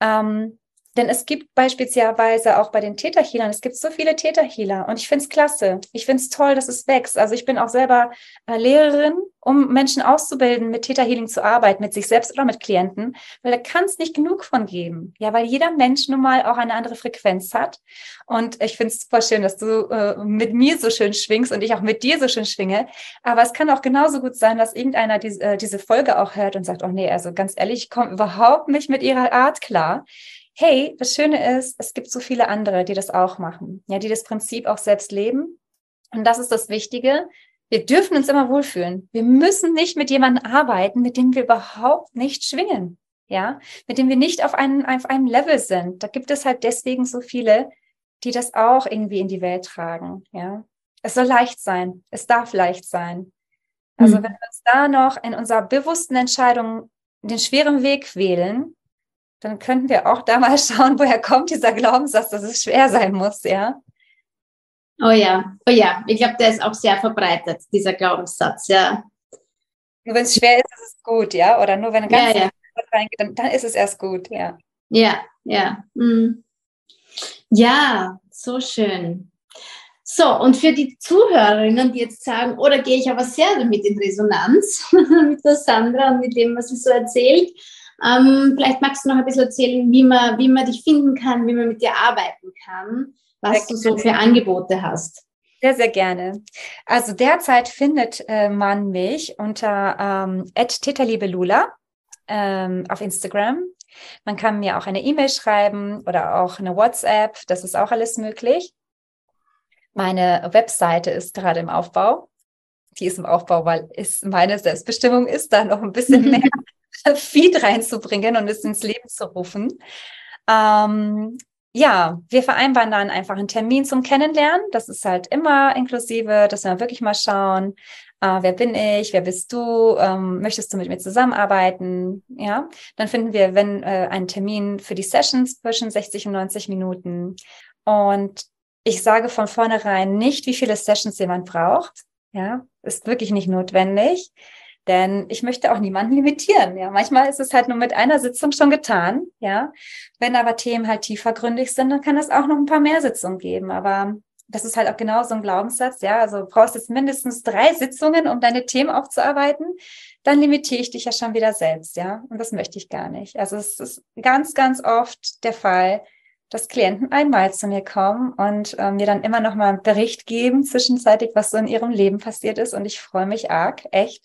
Ähm, denn es gibt beispielsweise auch bei den Täterhealern, es gibt so viele Täterhealer und ich finde es klasse. Ich finde es toll, dass es wächst. Also ich bin auch selber äh, Lehrerin, um Menschen auszubilden, mit Täterhealing zu arbeiten, mit sich selbst oder mit Klienten, weil da kann es nicht genug von geben. Ja, weil jeder Mensch nun mal auch eine andere Frequenz hat. Und ich finde es super schön, dass du äh, mit mir so schön schwingst und ich auch mit dir so schön schwinge. Aber es kann auch genauso gut sein, dass irgendeiner die, äh, diese Folge auch hört und sagt, oh nee, also ganz ehrlich, ich komme überhaupt nicht mit ihrer Art klar hey, das Schöne ist, es gibt so viele andere, die das auch machen, ja, die das Prinzip auch selbst leben. Und das ist das Wichtige. Wir dürfen uns immer wohlfühlen. Wir müssen nicht mit jemandem arbeiten, mit dem wir überhaupt nicht schwingen, ja, mit dem wir nicht auf einem, auf einem Level sind. Da gibt es halt deswegen so viele, die das auch irgendwie in die Welt tragen, ja. Es soll leicht sein. Es darf leicht sein. Also, mhm. wenn wir uns da noch in unserer bewussten Entscheidung den schweren Weg wählen, dann könnten wir auch da mal schauen, woher kommt dieser Glaubenssatz, dass es schwer sein muss, ja. Oh ja, oh ja, ich glaube, der ist auch sehr verbreitet, dieser Glaubenssatz, ja. Nur wenn es schwer ist, ist es gut, ja? Oder nur wenn ein ganz ja, ja. reingeht, dann, dann ist es erst gut, ja. Ja, ja. Mhm. Ja, so schön. So, und für die Zuhörerinnen, die jetzt sagen, oder oh, gehe ich aber sehr damit in Resonanz mit der Sandra und mit dem, was sie so erzählt, ähm, vielleicht magst du noch ein bisschen erzählen, wie man, wie man dich finden kann, wie man mit dir arbeiten kann, was du so für Angebote hast. Sehr, sehr gerne. Also derzeit findet äh, man mich unter ähm, @tetalibelula ähm, auf Instagram. Man kann mir auch eine E-Mail schreiben oder auch eine WhatsApp. Das ist auch alles möglich. Meine Webseite ist gerade im Aufbau. Die ist im Aufbau, weil es meine Selbstbestimmung ist, da noch ein bisschen mehr Feed reinzubringen und es ins Leben zu rufen. Ähm, ja, wir vereinbaren dann einfach einen Termin zum Kennenlernen. Das ist halt immer inklusive, dass wir wirklich mal schauen, äh, wer bin ich, wer bist du, ähm, möchtest du mit mir zusammenarbeiten? Ja, dann finden wir, wenn äh, einen Termin für die Sessions zwischen 60 und 90 Minuten. Und ich sage von vornherein nicht, wie viele Sessions jemand braucht. Ja, ist wirklich nicht notwendig. Denn ich möchte auch niemanden limitieren. Ja, manchmal ist es halt nur mit einer Sitzung schon getan. Ja, wenn aber Themen halt tiefergründig sind, dann kann es auch noch ein paar mehr Sitzungen geben. Aber das ist halt auch genau so ein Glaubenssatz. Ja, also du brauchst jetzt mindestens drei Sitzungen, um deine Themen aufzuarbeiten. Dann limitiere ich dich ja schon wieder selbst. Ja, und das möchte ich gar nicht. Also es ist ganz, ganz oft der Fall, dass Klienten einmal zu mir kommen und äh, mir dann immer noch mal einen Bericht geben, zwischenzeitlich, was so in ihrem Leben passiert ist. Und ich freue mich arg, echt.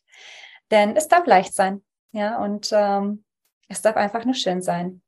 Denn es darf leicht sein. Ja, und ähm, es darf einfach nur schön sein.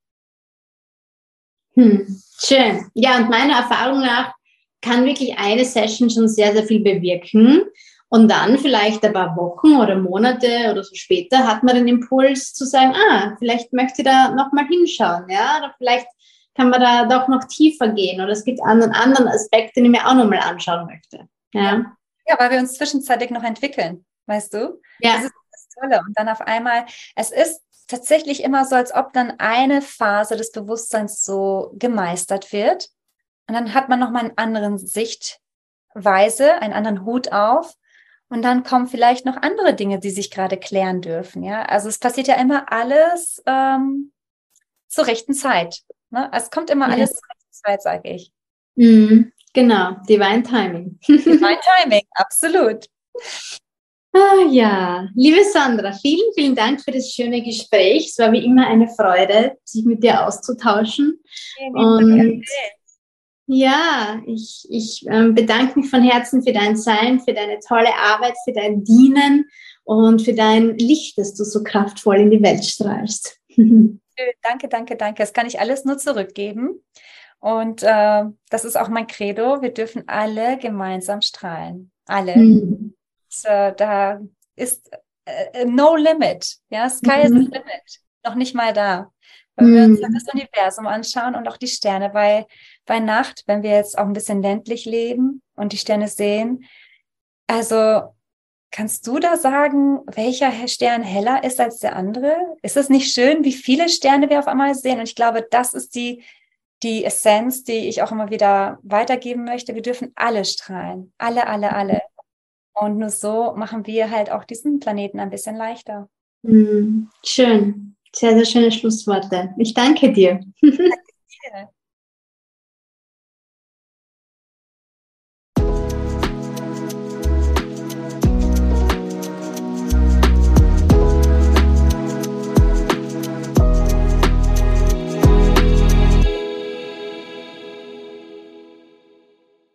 Hm, schön. Ja, und meiner Erfahrung nach kann wirklich eine Session schon sehr, sehr viel bewirken. Und dann vielleicht ein paar Wochen oder Monate oder so später hat man den Impuls zu sagen, ah, vielleicht möchte ich da nochmal hinschauen, ja, oder vielleicht kann man da doch noch tiefer gehen oder es gibt einen anderen Aspekt, den ich mir auch nochmal anschauen möchte. Ja. ja, weil wir uns zwischenzeitlich noch entwickeln, weißt du? Ja. Das ist Tolle. Und dann auf einmal, es ist tatsächlich immer so, als ob dann eine Phase des Bewusstseins so gemeistert wird. Und dann hat man nochmal eine andere Sichtweise, einen anderen Hut auf. Und dann kommen vielleicht noch andere Dinge, die sich gerade klären dürfen. Ja, also es passiert ja immer alles ähm, zur rechten Zeit. Ne? Es kommt immer ja. alles zur rechten Zeit, sage ich. Mhm, genau, Divine Timing. Divine Timing, absolut. Ah, ja, liebe Sandra, vielen, vielen Dank für das schöne Gespräch. Es war wie immer eine Freude, sich mit dir auszutauschen. Und ja, ich, ich äh, bedanke mich von Herzen für dein Sein, für deine tolle Arbeit, für dein Dienen und für dein Licht, das du so kraftvoll in die Welt strahlst. Danke, danke, danke. Das kann ich alles nur zurückgeben. Und äh, das ist auch mein Credo. Wir dürfen alle gemeinsam strahlen. Alle. Mhm. Äh, da ist äh, no limit. Ja, sky mhm. is the limit. Noch nicht mal da. Wenn wir uns mhm. das Universum anschauen und auch die Sterne bei, bei Nacht, wenn wir jetzt auch ein bisschen ländlich leben und die Sterne sehen. Also Kannst du da sagen, welcher Stern heller ist als der andere? Ist es nicht schön, wie viele Sterne wir auf einmal sehen? Und ich glaube, das ist die, die Essenz, die ich auch immer wieder weitergeben möchte. Wir dürfen alle strahlen. Alle, alle, alle. Und nur so machen wir halt auch diesen Planeten ein bisschen leichter. Mm, schön. Sehr, sehr schöne Schlussworte. Ich danke dir. Danke dir.